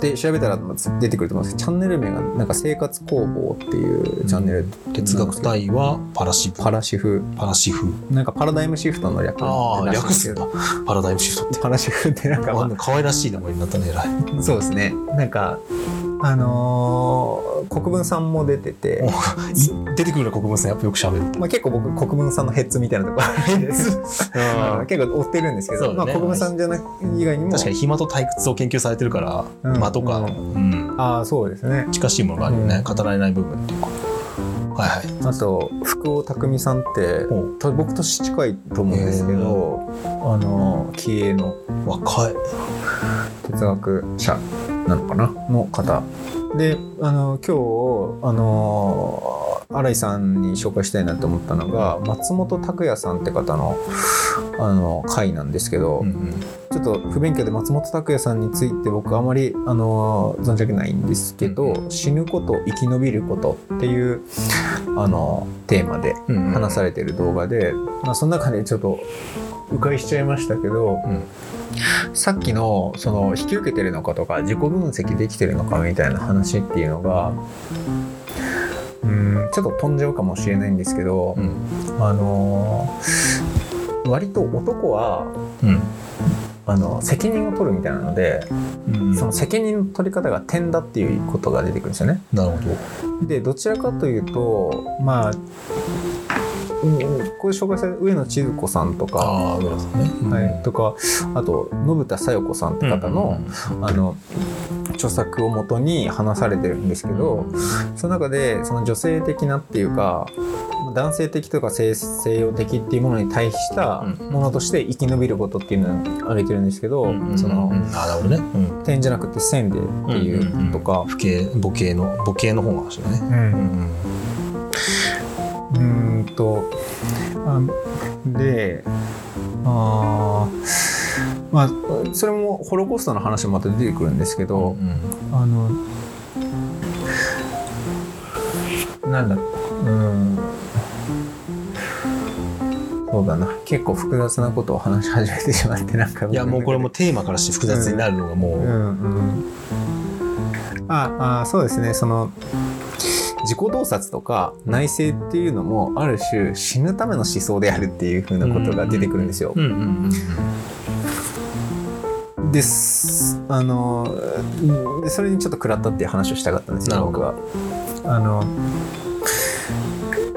で調べたら出てくると思うんですけどチャンネル名がなんか生活工房っていうチャンネル哲学対話パラシフ。パラシフ。パラシフ。なんかパラダイムシフトの略ああ略すんだ。パラダイムシフトって。パラシフってなんか、まあ。可愛らしい名前になったね偉い。あ、そうですね。なんかあのー国分さんも出てて、い出てくるの国分さんやっぱよく喋るまあ、結構僕国分さんのヘッズみたいなとこあるん。で <laughs> 結構追ってるんですけど、ね。まあ、国分さんじゃなく以外にも。確かに暇と退屈を研究されてるから、うん。間とか、うん。うん。ああそうですね。近しいものがあるよね、うん。語られない部分っていうか。はいはい。あと福尾匠さんって僕年近いと思うんですけどあの気鋭の若い。哲学者なのかな？の方。であの今日あの新井さんに紹介したいなと思ったのが松本拓也さんって方のあの回なんですけど、うんうん。ちょっと不勉強で松本拓也さんについて僕あまりあの存じ上げないんですけど「死ぬこと生き延びること」っていうあのテーマでうんうん。話されてる動画で、まあ、その中でちょっと迂回しちゃいましたけど、うんさっきのその引き受けてるのかとか自己分析できてるのかみたいな話っていうのがうんちょっと飛んじゃうかもしれないんですけど、うん。あの割と男はうん。あの責任を取るみたいなので、うん。その責任の取り方が点だっていうことが出てくるんですよね。なるほど。でどちらかというとまあこれ紹介された上野千鶴子さんとか、あはい、とかあと信田小夜子さんって方の,、あの著作をもとに話されてるんですけど、その中でその女性的なっていうか男性的とか西西洋的っていうものに対したものとして生き延びることっていうのを挙げてるんですけど、その、あなるほどね、うん、点じゃなくて線でっていうとか、父兄母系の母系の方が話だね、うん。うんとあであーまあそれもホロコーストの話もまた出てくるんですけど、うんあのなんだうん。そうだな。結構複雑なことを話し始めてしまってなんか。いやもうこれもテーマからして複雑になるのがもう、うんうん。ああそうですね。その自己洞察とか内省っていうのもある種死ぬための思想であるっていうふうなことが出てくるんですよ。です。あのでそれにちょっと食らったっていう話をしたかったんですよ僕は。あの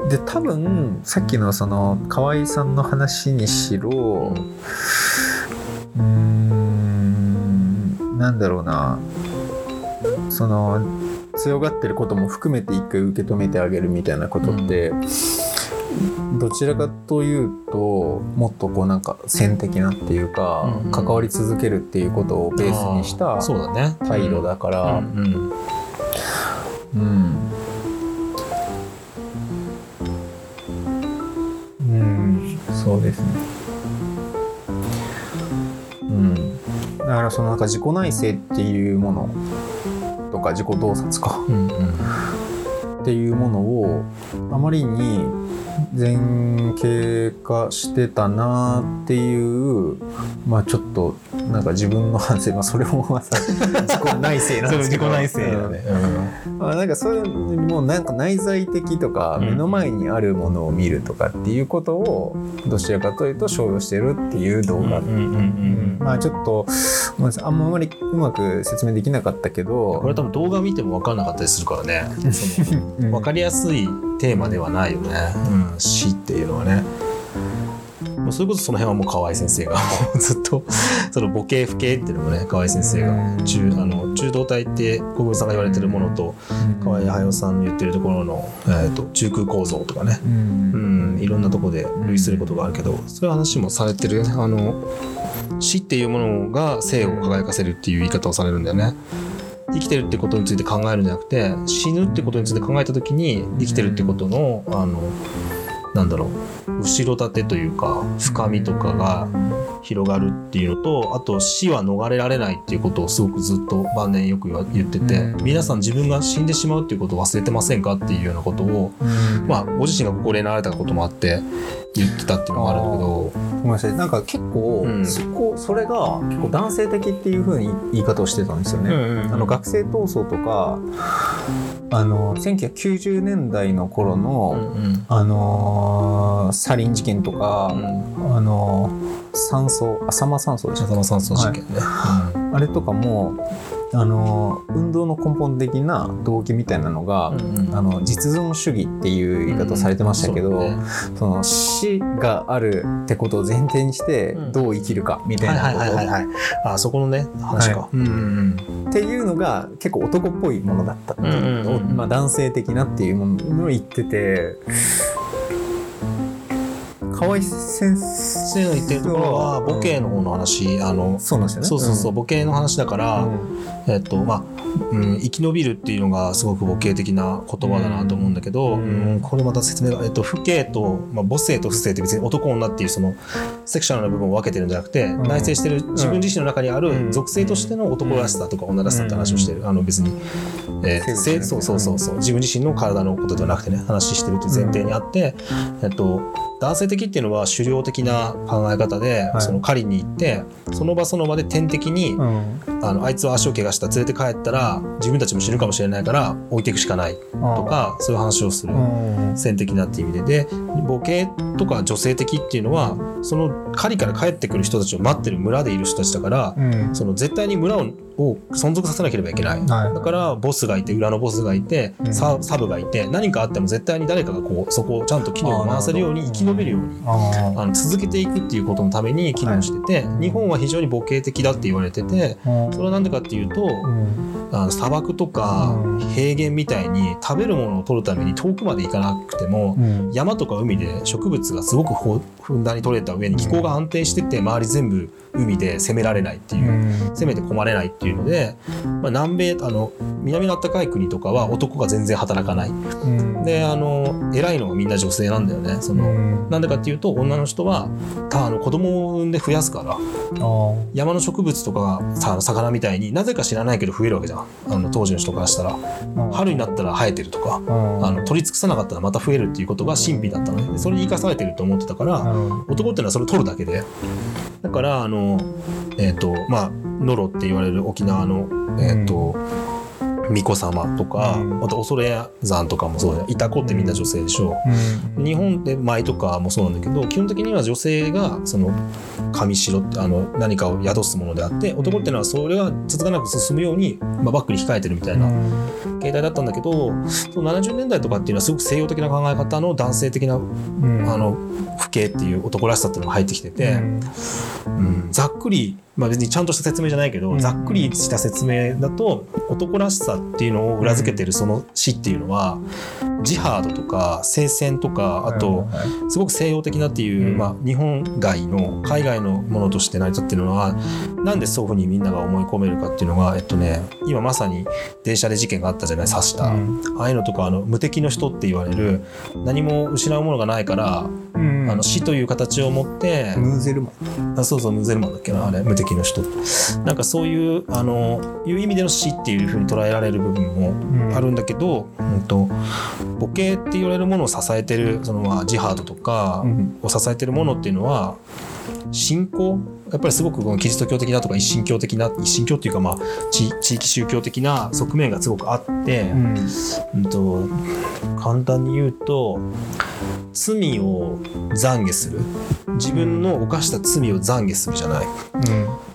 で多分さっきのその河合さんの話にしろうーんなんだろうな。その強がってることも含めて一回受け止めてあげるみたいなことって、どちらかというともっとこうなんか線的なっていうか、関わり続けるっていうことをベースにしたあーそうだね。態度だから、うんそうですね。うん、だからそのなんか自己内省っていうものとか自己洞察か。うんうん。っていうものをあまりに前傾化してたなっていうまあちょっとなんか自分の反省まあそれもまさ自己内省なんですけど。<laughs> 自己内省だね、まあ、なんかそういうもうなんか内在的とかうん。目の前にあるものを見るとかっていうことをどちらかというと商用してるっていう動画、うんうんうんうん。まあちょっとあんまりうまく説明できなかったけど。これ多分動画見ても分かんなかったりするからね。分 <laughs> かりやすいテーマではないよね、うん、死っていうのはね。もうそれこそその辺はもう河合先生が <laughs> ずっとその母系父系っていうのもね河合先生がうん。中あの中道体って小室さんが言われてるものと河合隼さんの言ってるところの、えー、と中空構造とかね。う、ん。うん、いろんなとこで類することがあるけどそういう話もされてるよね。あの死っていうものが生を輝かせるっていう言い方をされるんだよね。生きてるってことについて考えるんじゃなくて死ぬってことについて考えた時に生きてるってことのあのなんだろう後ろ盾というか深みとかが広がるっていうのとあと死は逃れられないっていうことをすごくずっと晩年よく言っててうん。皆さん自分が死んでしまうっていうことを忘れてませんかっていうようなことをうん。まあご自身がご高齢になられたこともあって言ってたっていうのもあるんだけどごめんなさい。なんか結構、うん。そこそれが結構男性的っていうふうに言い方をしてたんですよね。あの学生闘争とかあの1990年代の頃うの、んうん。あのーサリン事件とか、うん。あのー山荘浅間山荘でした浅間山荘事件ね。あれとかもあのー運動の根本的な動機みたいなのが、うんうんあの実存主義っていう言い方をされてましたけど、うんその死があるってことを前提にしてうん。どう生きるかみたいはいなこと。はいはい。あそこのね話か。はうんうんっていうのが結構男っぽいものだったっていうのを、うんうんうん。まあ、男性的なっていうものを言ってて河合先先生が言ってるところは母系の方の話あのそうなんですよね。そうそうそう母系の話だから、うんえっとまあ、うん、生き延びるっていうのがすごく母系的な言葉だなと思うんだけど、ううんんこれまた説明が、えっと、父系と、まあ、母性と父性って別に男女っていうそのセクシャルな部分を分けてるんじゃなくて、ん。内省してる自分自身の中にあうん。る属性としての男らしさとか女らしさって話をしてる、あの別に、えー生物せそうそうそうそう自分自身の体のことではなくてね話してるっていう前提にあって、えっと男性的っていうのは狩猟的な考え方で、はい。その狩りに行ってその場その場で天敵に、うん。あのあいつは足を怪我した連れて帰ったら自分たちも死ぬかもしれないから置いていくしかないとかそういう話をするうん。線的なっていう意味で。で母系とか女性的っていうのはその狩りから帰ってくる人たちを待ってる村でいる人たちだからうん。その絶対に村をを存続させなければいけない。はい。だからボスがいて裏のボスがいてうん。ササブがいて何かあっても絶対に誰かがこうそこをちゃんと機能を回せるように生き延びるようにああの続けていくっていうことのために機能してて、日本は非常に母系的だって言われててーそれは何でかっていうと、うんあの砂漠とかうん。平原みたいに食べるものを取るために遠くまで行かなくても、うん。山とか海で植物がすごくほふんだんに取れた上に気候が安定してて周り全部海で攻められないっていうう、ん。攻めて込まれないっていうので、まあ、南米あの南の暖かい国とかは男が全然働かない。うん。であの偉いのがみんな女性なんだよね。その、うん。なんでかっていうと女の人はたあの子供を産んで増やすから山の植物とかがさ魚みたいになぜか知らないけど増えるわけじゃんあの当時の人からしたら。春になったら生えてるとかうん。あの取り尽くさなかったらまた増えるっていうことが神秘だったのね。でそれに生かされてると思ってたから男っていうのはそれを取るだけで。だからあのえっ、とまあノロって言われる沖縄のえっ、と、巫女様とか、うん。あと恐山とかもそうだよ。いた子ってみんな女性でしょ、うん。日本で舞とかもそうなんだけど基本的には女性がその上白ってあの何かを宿すものであって男っていうのはそれが続かなく進むように、まあ、バックに控えてるみたいな形態だったんだけどその70年代とかっていうのはすごく西洋的な考え方の男性的なうん。あの不敬っていう男らしさっていうのが入ってきてて、うん。うん。ざっくり、まあ、別にちゃんとした説明じゃないけど、うん。ざっくりした説明だと男らしさっていうのを裏付けてるその詩っていうのはジハードとか聖戦とかあと、すごく西洋的なっていう、うん。まあ、日本外の海外のものとして成り立ってるのはなんでそういうふうにみんなが思い込めるかっていうのが、えっとね、今まさに電車で事件があったじゃない刺した、うん。ああいうのとかあの無敵の人って言われる何も失うものがないから、うん。あの死という形を持って、ムーゼルマン。あそうそうムゼルマンだっけなあれ無敵の人。なんかそういうあのいう意味での死っていうふうに捉えられる部分もあるんだけど、うん、と母系って言われるものを支えてるそのまあジハードとかうん。を支えてるものっていうのは信仰？やっぱりすごくこのキリスト教的なとか一神教的な一神教っていうかまあ地地域宗教的な側面がすごくあって、うん。うん、と簡単に言うと罪を懺悔する。自分の犯した罪を懺悔するじゃない。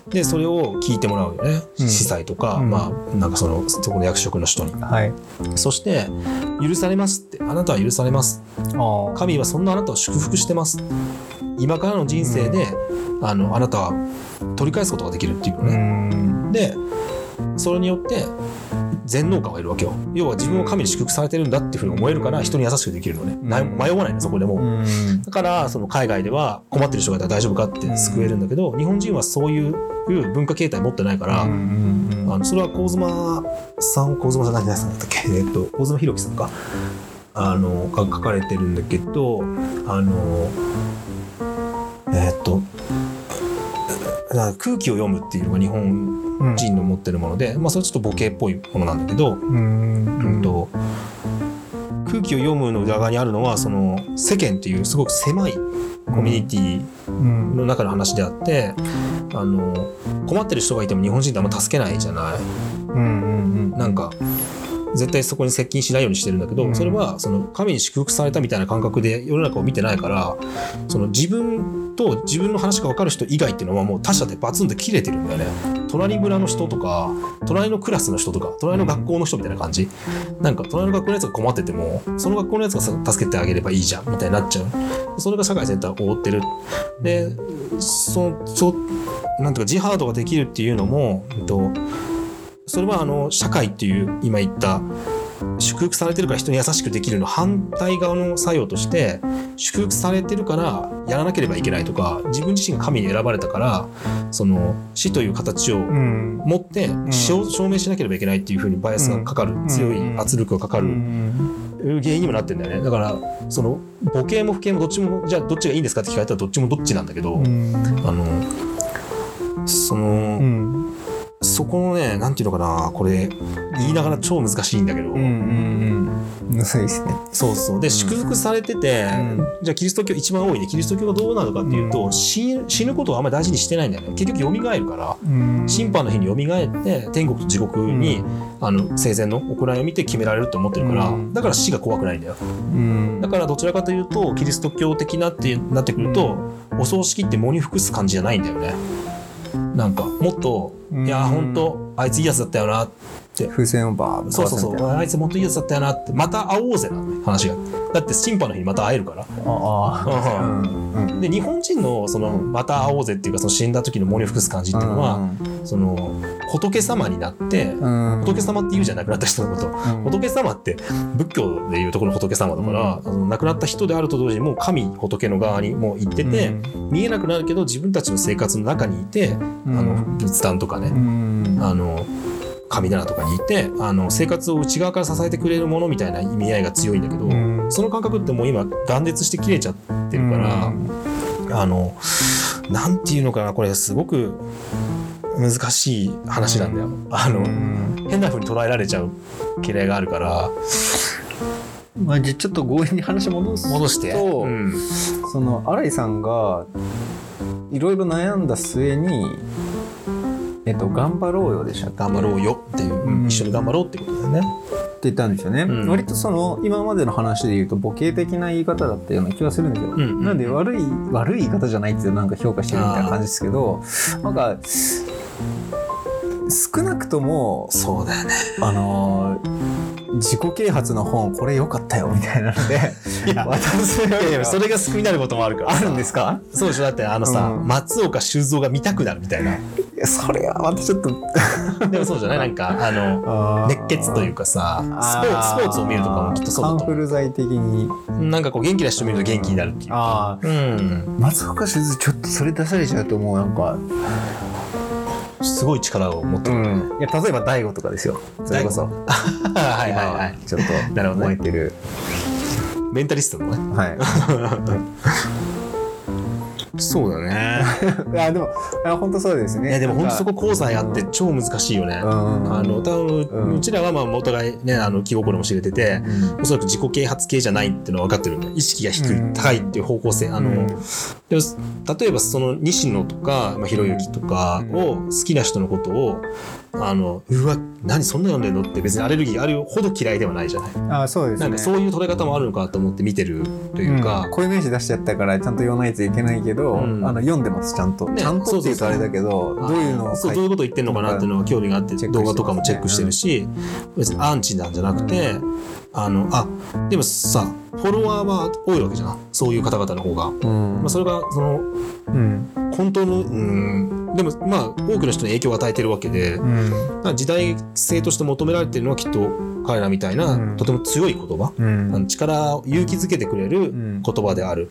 でそれを聞いてもらうよね、うん。司祭とか、うん。まあなんかそのそこの役職の人に。うんはい。そして許されますって。あなたは許されます。神はそんなあなたを祝福してます。今からの人生で、あのあなたは取り返すことができるっていうね、ん。でそれによって全能感がいるわけよ。要は自分を神に祝福されてるんだっていうふうに思えるから人に優しくできるのね、迷わないのそこでも。だからその海外では困ってる人がいたら大丈夫かって救えるんだけど、日本人はそういう文化形態持ってないから、あのそれは神妻さん神妻さん何々さんだったっけ？えっと神妻弘樹さんか。あのが書かれてるんだけどあのえっとな空気を読むっていうのが日本うん人の持ってるもので、まあ、それちょっと母系っぽいものなんだけど、うん。うんと空気を読むの裏側にあるのはその世間っていうすごく狭いコミュニティうん。の中の話であって、あの困ってる人がいても日本人ってあんま助けないじゃない？うんうん。なんか絶対そこに接近しないようにしてるんだけど、うん。それはその神に祝福されたみたいな感覚で世の中を見てないからその自分と自分の話が分かる人以外っていうのはもう他者でバツンと切れてるんだよね。隣村の人とか隣のクラスの人とか隣の学校の人みたいな感じ。なんか隣の学校のやつが困っててもその学校のやつが助けてあげればいいじゃんみたいになっちゃう。それが社会全体を覆ってる。でそそなんていうかジハードができるっていうのも、うんとそれはあの社会っていう今言った祝福されてるから人に優しくできるの反対側の作用として祝福されてるからやらなければいけないとか自分自身が神に選ばれたからその死という形をうん。持って証証明しなければいけないっていうふうにバイアスがかかる、ん。強い圧力がかかるうん。原因にもなってんだよね。だからその母系も父系もどっちもじゃあどっちがいいんですかって聞かれたらどっちもどっちなんだけど、うん。あのその、うんそこのねなんていうのかなこれ言いながら超難しいんだけど、うんうんうん。いですね。そうそう。で祝福されてて、うん。じゃあキリスト教一番多いねキリスト教がどうなのかっていうと、うん。死ぬ死ぬことをあんまり大事にしてないんだよね。結局蘇るから。うん。審判の日に蘇って天国と地獄に、あの生前の行いを見て決められると思ってるから、うん。だから死が怖くないんだよ。うん。だからどちらかというとキリスト教的なってなってくると、お葬式って喪に服す感じじゃないんだよねなんかもっと、うん。いや本当あいついいやつだったよな風船をバーッそうそうそう。あいつもっといいやつだったよなって。また会おうぜなのね話が。だって審判の日にまた会えるから。ああ。うんうん。で日本人のそのまた会おうぜっていうかその死んだ時の喪に服す感じっていうのは、その仏様になって、うん。仏様って言うじゃん亡くなった人のこと、うん。仏様って仏教でいうところの仏様だから、あの亡くなった人であると同時にもう神仏の側にもう行ってて、見えなくなるけど自分たちの生活の中にいて、うん。あの仏壇とかね、うん。あの神棚とかにいてあの生活を内側から支えてくれるものみたいな意味合いが強いんだけど、うん。その感覚ってもう今断絶して切れちゃってるから、あのなんていうのかなこれすごく難しい話なんだよ。あの、うん。変な風に捉えられちゃう嫌いがあるから。まあ、じゃあちょっと強引に話戻すと戻して、うん。その新井さんがいろいろ悩んだ末に「えっと、頑張ろうよ」でした頑張ろうよっていう、うん。一緒に頑張ろうってことだよね。って言ったんですよね、うん。割とその今までの話で言うと母系的な言い方だったような気がするんですよ、んうんなんで悪い悪い言い方じゃないってなんか評価してるみたいな感じですけどなんか少なくともそうだよね。あのー自己啓発の本これ良かったよみたいなのでいや渡すよいやいやそれが救いになることもあるからあさるんですか？そうでしょ？だってあのさ、うん。松岡修造が見たくなるみたいな。いやそれはまたちょっと。でもそうじゃない？なんかあの熱血というかさスポーツスポーツを見るとかもきっとそうだとカンフ思ル剤的に。うなんかこう元気な人見ると元気になるっていうああうん。松岡修造ちょっとそれ出されちゃうともうなんかすごい力を持ってる、うん。いや例えば大悟とかですよ。それこそ。<laughs> はいはいはい。今ちょっと燃えてる。メンタリストのね。はい <laughs> そうだね。<laughs> いやでもいや本当そうですね。いやでも本当そここ交際あって超難しいよね、うん。あの多分、ううんちらはまあお互いねあの気心も知れてて、うん。おそらく自己啓発系じゃないっていうのは分かってる意識が低い、うん高いっていう方向性あの、うん。でも例えばその西野とか、まあ、ひろゆきとかを好きな人のことをあのうわ何そんな読んでんの？って別にアレルギーあるほど嫌いではないじゃない、あそうですね。なんかそういう捉え方もあるのかと思って見てるというか、ん。こういう名詞出しちゃったからちゃんと言わないといけないけど、うん。あの読んでますちゃんと、ねちゃんとっていうとあれだけどどういうのをそうどういうこと言ってんのかなっていうのは興味があって動画とかもチェックしてるし、別にアンチなんじゃなくて、あのあでもさフォロワーは多いわけじゃん。そういう方々の方が、うん。まあ、それがそのうん。本当のうん。でもまあ多くの人に影響を与えてるわけで、うん。まあ時代性として求められてるのはきっと彼らみたいな、うん。とても強い言葉、うん。力を勇気づけてくれるん。言葉である。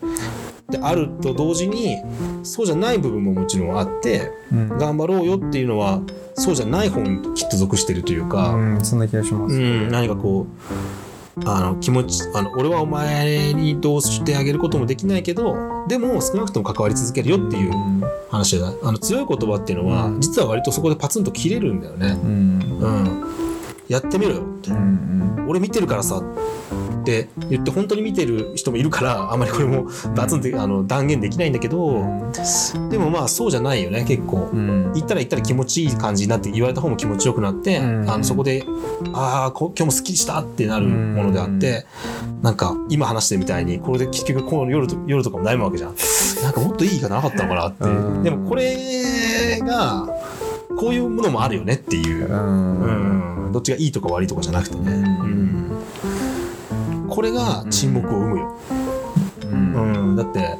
であると同時にそうじゃない部分ももちろんあってうん。頑張ろうよっていうのはそうじゃない方にきっと属してるというか、うん。そんな気がします、うん、何かこうあの気持ちあの俺はお前にどうしてあげることもできないけどでも少なくとも関わり続けるよっていう話じゃないあの強い言葉っていうのは、うん。実は割とそこでパツンと切れるんだよね。うん。うん、やってみろよって。うんうん。俺見てるからさって言って本当に見てる人もいるからあまりこれもバツンってあの断言できないんだけど、でもまあそうじゃないよね結構。うん。行ったら行ったら気持ちいい感じになって言われた方も気持ちよくなって、うん。あのそこでああ今日もすっきりしたってなるものであって、なんか今話してるみたいにこれで結局この夜と夜とかも悩むわけじゃん。なんかもっといい言い方なかったのかなって、うん。でもこれがこういうものもあるよねっていう、うん。うん。どっちがいいとか悪いとかじゃなくてね、うん。うんこれが沈黙を生むよ、うん。うん、だって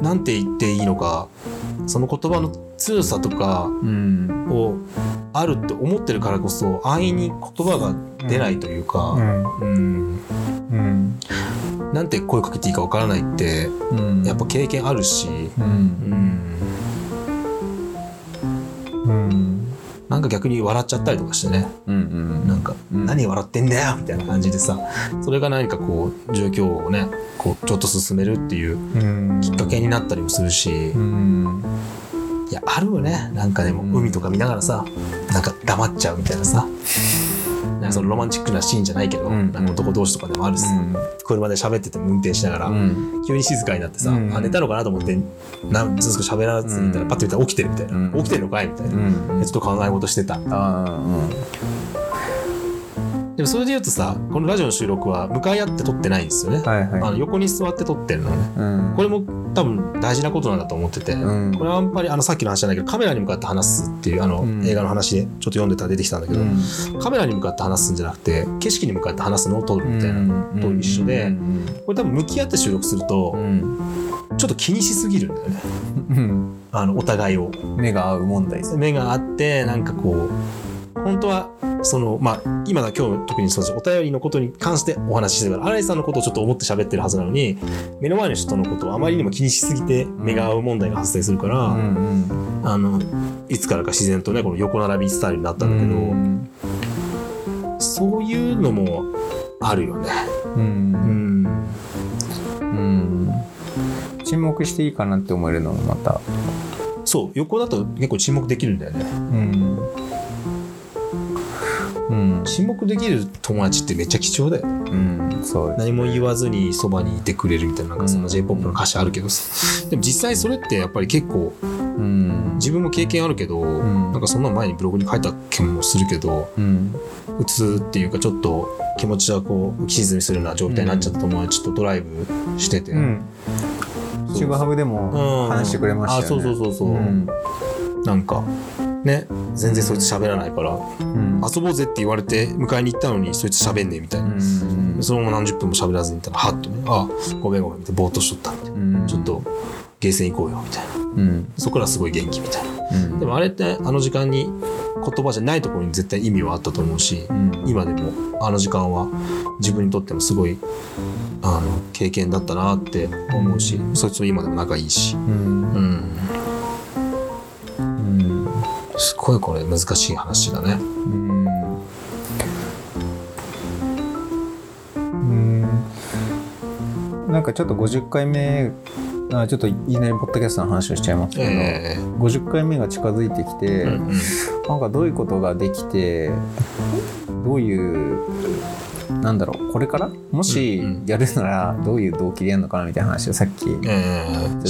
なんて言っていいのかその言葉の強さとかうん。をあるって思ってるからこそ安易に言葉が出ないというか、うん。うん。なんて声かけていいかわからないってうん。やっぱ経験あるし、ううんん、うんなんか逆に笑っちゃったりとかしてね。うんなんか「うん。何笑ってんだよ」みたいな感じでさそれが何かこう状況をねこうちょっと進めるっていううん。きっかけになったりもするし。う、ん。いやあるよね。なんかでもうん。海とか見ながらさなんか黙っちゃうみたいなさなんかそのロマンチックなシーンじゃないけど、うん。なんか男同士とかでもあるし、車で喋ってても運転しながら、うん。急に静かになってさ、うん。あ寝たのかなと思ってなんずっと喋らずにいたら、うん。パッと見たら起きてるみたいな、うん。起きてるのかいみたいな、ちょっと考え事してた。あでもそれで言うとさこのラジオの収録は向かい合って撮ってないんですよね、あはいはい。あの横に座って撮ってるのね。うん。これも多分大事なことなんだと思ってて、うん。これはあんまりあのさっきの話じゃないけどカメラに向かって話すっていうあの、うん。映画の話でちょっと読んでたら出てきたんだけど、カメラに向かって話すんじゃなくて景色に向かって話すのを撮るみたいなのと一緒で、これ多分向き合って収録するとうん。ちょっと気にしすぎるんだよね。うん。あのお互いを。目が合う問題ですね。目があってなんかこう本当はそのまあ今だ今日特にそうです。お便りのことに関してお話ししてるから新井さんのことをちょっと思って喋ってるはずなのに目の前の人のことをあまりにも気にしすぎて目が合う問題が発生するから、うんあのいつからか自然とねこの横並びスタイルになったんだけど、うんそういうのもあるよね。ううん。んうん。沈黙していいかなって思えるのもまた。そう横だと結構沈黙できるんだよね。うんうん沈黙できる友達ってめっちゃ貴重だよね。うん。そうです何も言わずにそばにいてくれるみたいななんかそうん。の J-POP の歌詞あるけど。さ、<laughs> でも実際それってやっぱり結構うん。自分も経験あるけど、ん。なんかそんな前にブログに書いた気もするけどうん。うつっていうかちょっと気持ちはこう浮き沈みするような状態になっちゃった友達とドライブしてて、うん。チューバハブでも話してくれましたよね。あそうそうそうそう、うん。なんかね全然そいつ喋らないからうん。遊ぼうぜって言われて迎えに行ったのにそいつ喋んねえみたいな、うん。そのまま何十分も喋らずにいたらはっとね「あごめんごめん」ってぼーっとしとったみたいな、うん。ちょっとゲーセン行こうよみたいな。うん。そこからすごい元気みたいな。うん。でもあれってあの時間に言葉じゃないところに絶対意味はあったと思うしうん。今でもあの時間は自分にとってもすごいあの経験だったなって思うしそいつと今でも仲いいし。うんうん。うんごいこれ難しい話だね。うん。うん。なんかちょっと50回目あちょっといきなりポッドキャストの話をしちゃいますけど、ええ。50回目が近づいてきて、うんうんなんかどういうことができてどういうなんだろうこれから？もしうんうんやるならどういう動機でやるのかなみたいな話をさっきちょっと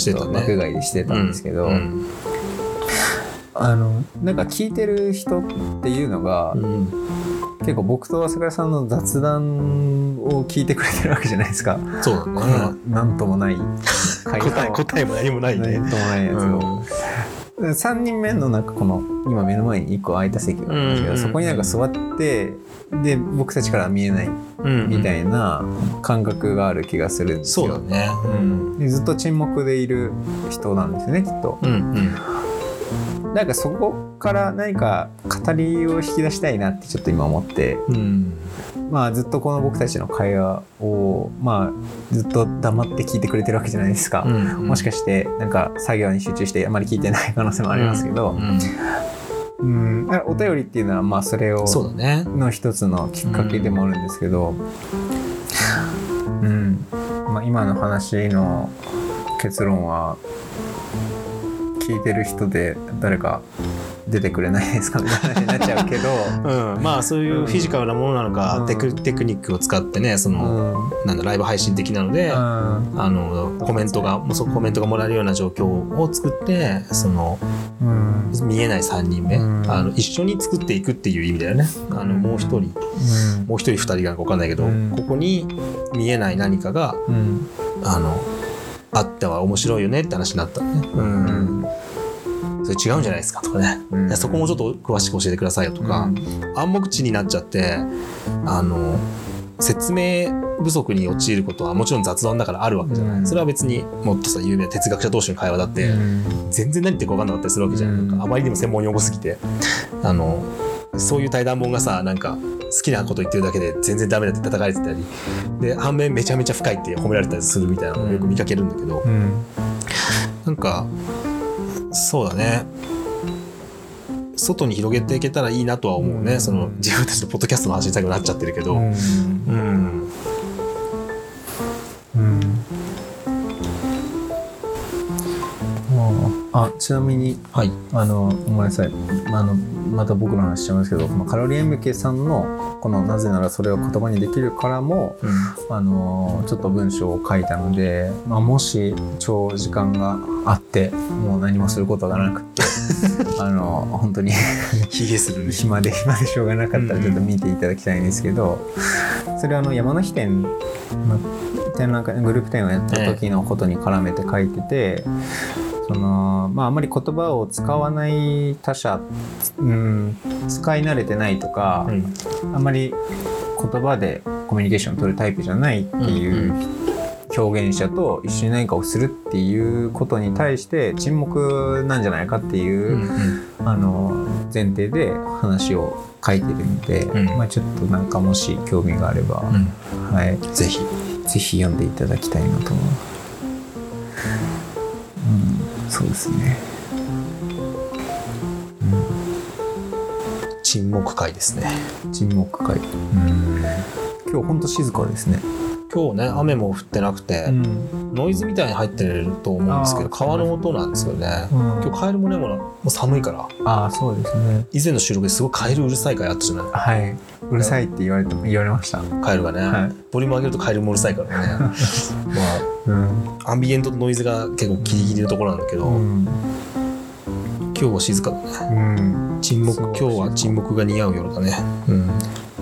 てたね。幕外でしてたんですけど、うんあのなんか聞いてる人っていうのが、うん。結構僕と朝倉さんの雑談を聞いてくれてるわけじゃないですか。そうだこのねなんともない。答え答えも何もないね。なんともないやつを。うん。3人目のなんかこの今目の前に1個空いた席があるんですけど、うんそこになんか座ってで僕たちからは見えない。うんみたいな感覚がある気がするんですよ。そうだね。うん。でずっと沈黙でいる人なんですよねきっと。うんうんなんかそこから何か語りを引き出したいなってちょっと今思って、うん。まあずっとこの僕たちの会話をまあずっと黙って聞いてくれてるわけじゃないですか。うん。もしかしてなんか作業に集中してあまり聞いてない可能性もありますけど、うん。うん、だからお便りっていうのはまあそれをの一つのきっかけでもあるんですけど、うん。まあ、今の話の結論は聞いてる人で誰か出てくれないですかみたいになっちゃうけど、<laughs> うん、まあそういうフィジカルなものなのか、うん。テクテクニックを使ってねそうの、ん。なんだライブ配信的なので、あのコメントがもうそコメントがもらえるような状況を作ってそのうん。見えない3人目、うん。あの一緒に作っていくっていう意味だよね。あのもう一人。もう一人二人が分かんないけど、うん。ここに見えない何かがうん。あのあっては面白いよねって話になったね。うん。それ違うんじゃないですかとかね、うん。そこもちょっと詳しく教えてくださいよとか、暗黙知になっちゃってあの説明不足に陥ることはもちろん雑談だからあるわけじゃない、うん。それは別にもっとさ有名な哲学者同士の会話だって、全然何言ってるか分かんなかったりするわけじゃない、うん。なんかあまりにも専門用語すぎてあのそういう対談本がさなんか好きなこと言ってるだけで全然ダメだって叩かれてたり。で反面めちゃめちゃ深いって褒められたりするみたいなのをよく見かけるんだけど、うん。なんかそうだね。外に広げていけたらいいなとは思うね、うん。その自分たちのポッドキャストの話に最後になっちゃってるけど、うん。うんあちなみにはい。あのごめんなさい。あのまた僕の話しちゃいますけどこのカロリー MK さんのこのなぜならそれを言葉にできるからもあのちょっと文章を書いたので、まあ、もし長時間があってもう何もすることがなくて <laughs> あの本当に卑下するね暇で暇でしょうがなかったらちょっと見ていただきたいんですけど、それはあの山梨店の展覧会グループ展をやった時のことに絡めて書いてて。そのまあ、あんまり言葉を使わない他者、うん、使い慣れてないとか、うん。あんまり言葉でコミュニケーションを取るタイプじゃないっていう表現者と一緒に何かをするっていうことに対して沈黙なんじゃないかっていうう、んうん。あの前提で話を書いてるので、うん。まあ、ちょっとなんかもし興味があれば、うん。はい、ぜひ。ぜひ読んでいただきたいなと思う。うん、そうですね。沈黙会ですね沈黙会。うん。今日本当静かですね。今日ね雨も降ってなくて、ん。ノイズみたいに入ってると思うんですけど川の音なんですよね、うん今日カエルもねもうもう寒いからああ、そうですね。以前の収録ですごいカエルうるさい回あったじゃないはい。うるさいって言われて言われました。カエルがね、はいボリューム上げるとカエルもうるさいからね <laughs> まうん。あアンビエントとノイズが結構ギリギリのところなんだけど、うん。今日は静かだねうん。沈黙今日は沈黙が似合う夜だねうん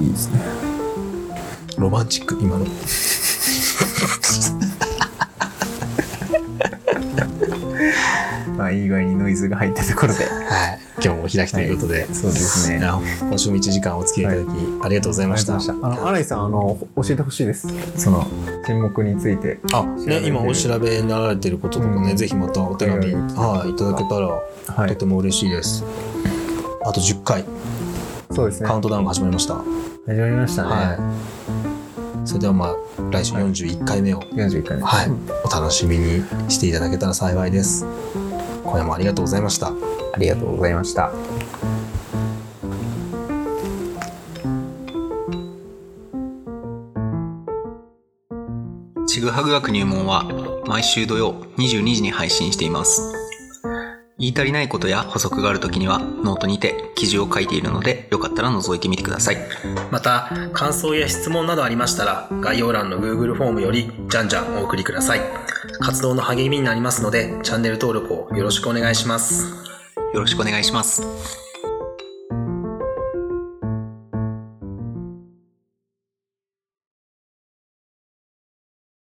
いいですね。ロマンチック今の <laughs> あ、いい具合にノイズが入ったところで。はい今日もお開きということで、そうですね。今週も1時間お付き合いいただき、ありがとうございましたありがとうございました。あの、新井さん、あの、教えてほしいです。その、沈黙について。あ、ね、今お調べになられてることとかね、うんぜひまたお手紙、うんはい、いただけたら、はとても嬉しいです。あと10回、そうですね。カウントダウンが始まりました。始まりましたね。はい。それではまあ、来週41回目を、41回目。はいうんお楽しみにしていただけたら幸いです。今夜もありがとうございました。ありがとうございました。ちぐはぐ学入門は毎週土曜22時に配信しています。言い足りないことや補足があるときにはノートにて記事を書いているのでよかったら覗いてみてください。また、感想や質問などありましたら、概要欄の Google フォームより、じゃんじゃんお送りください。活動の励みになりますので、チャンネル登録をよろしくお願いします。よろしくお願いします。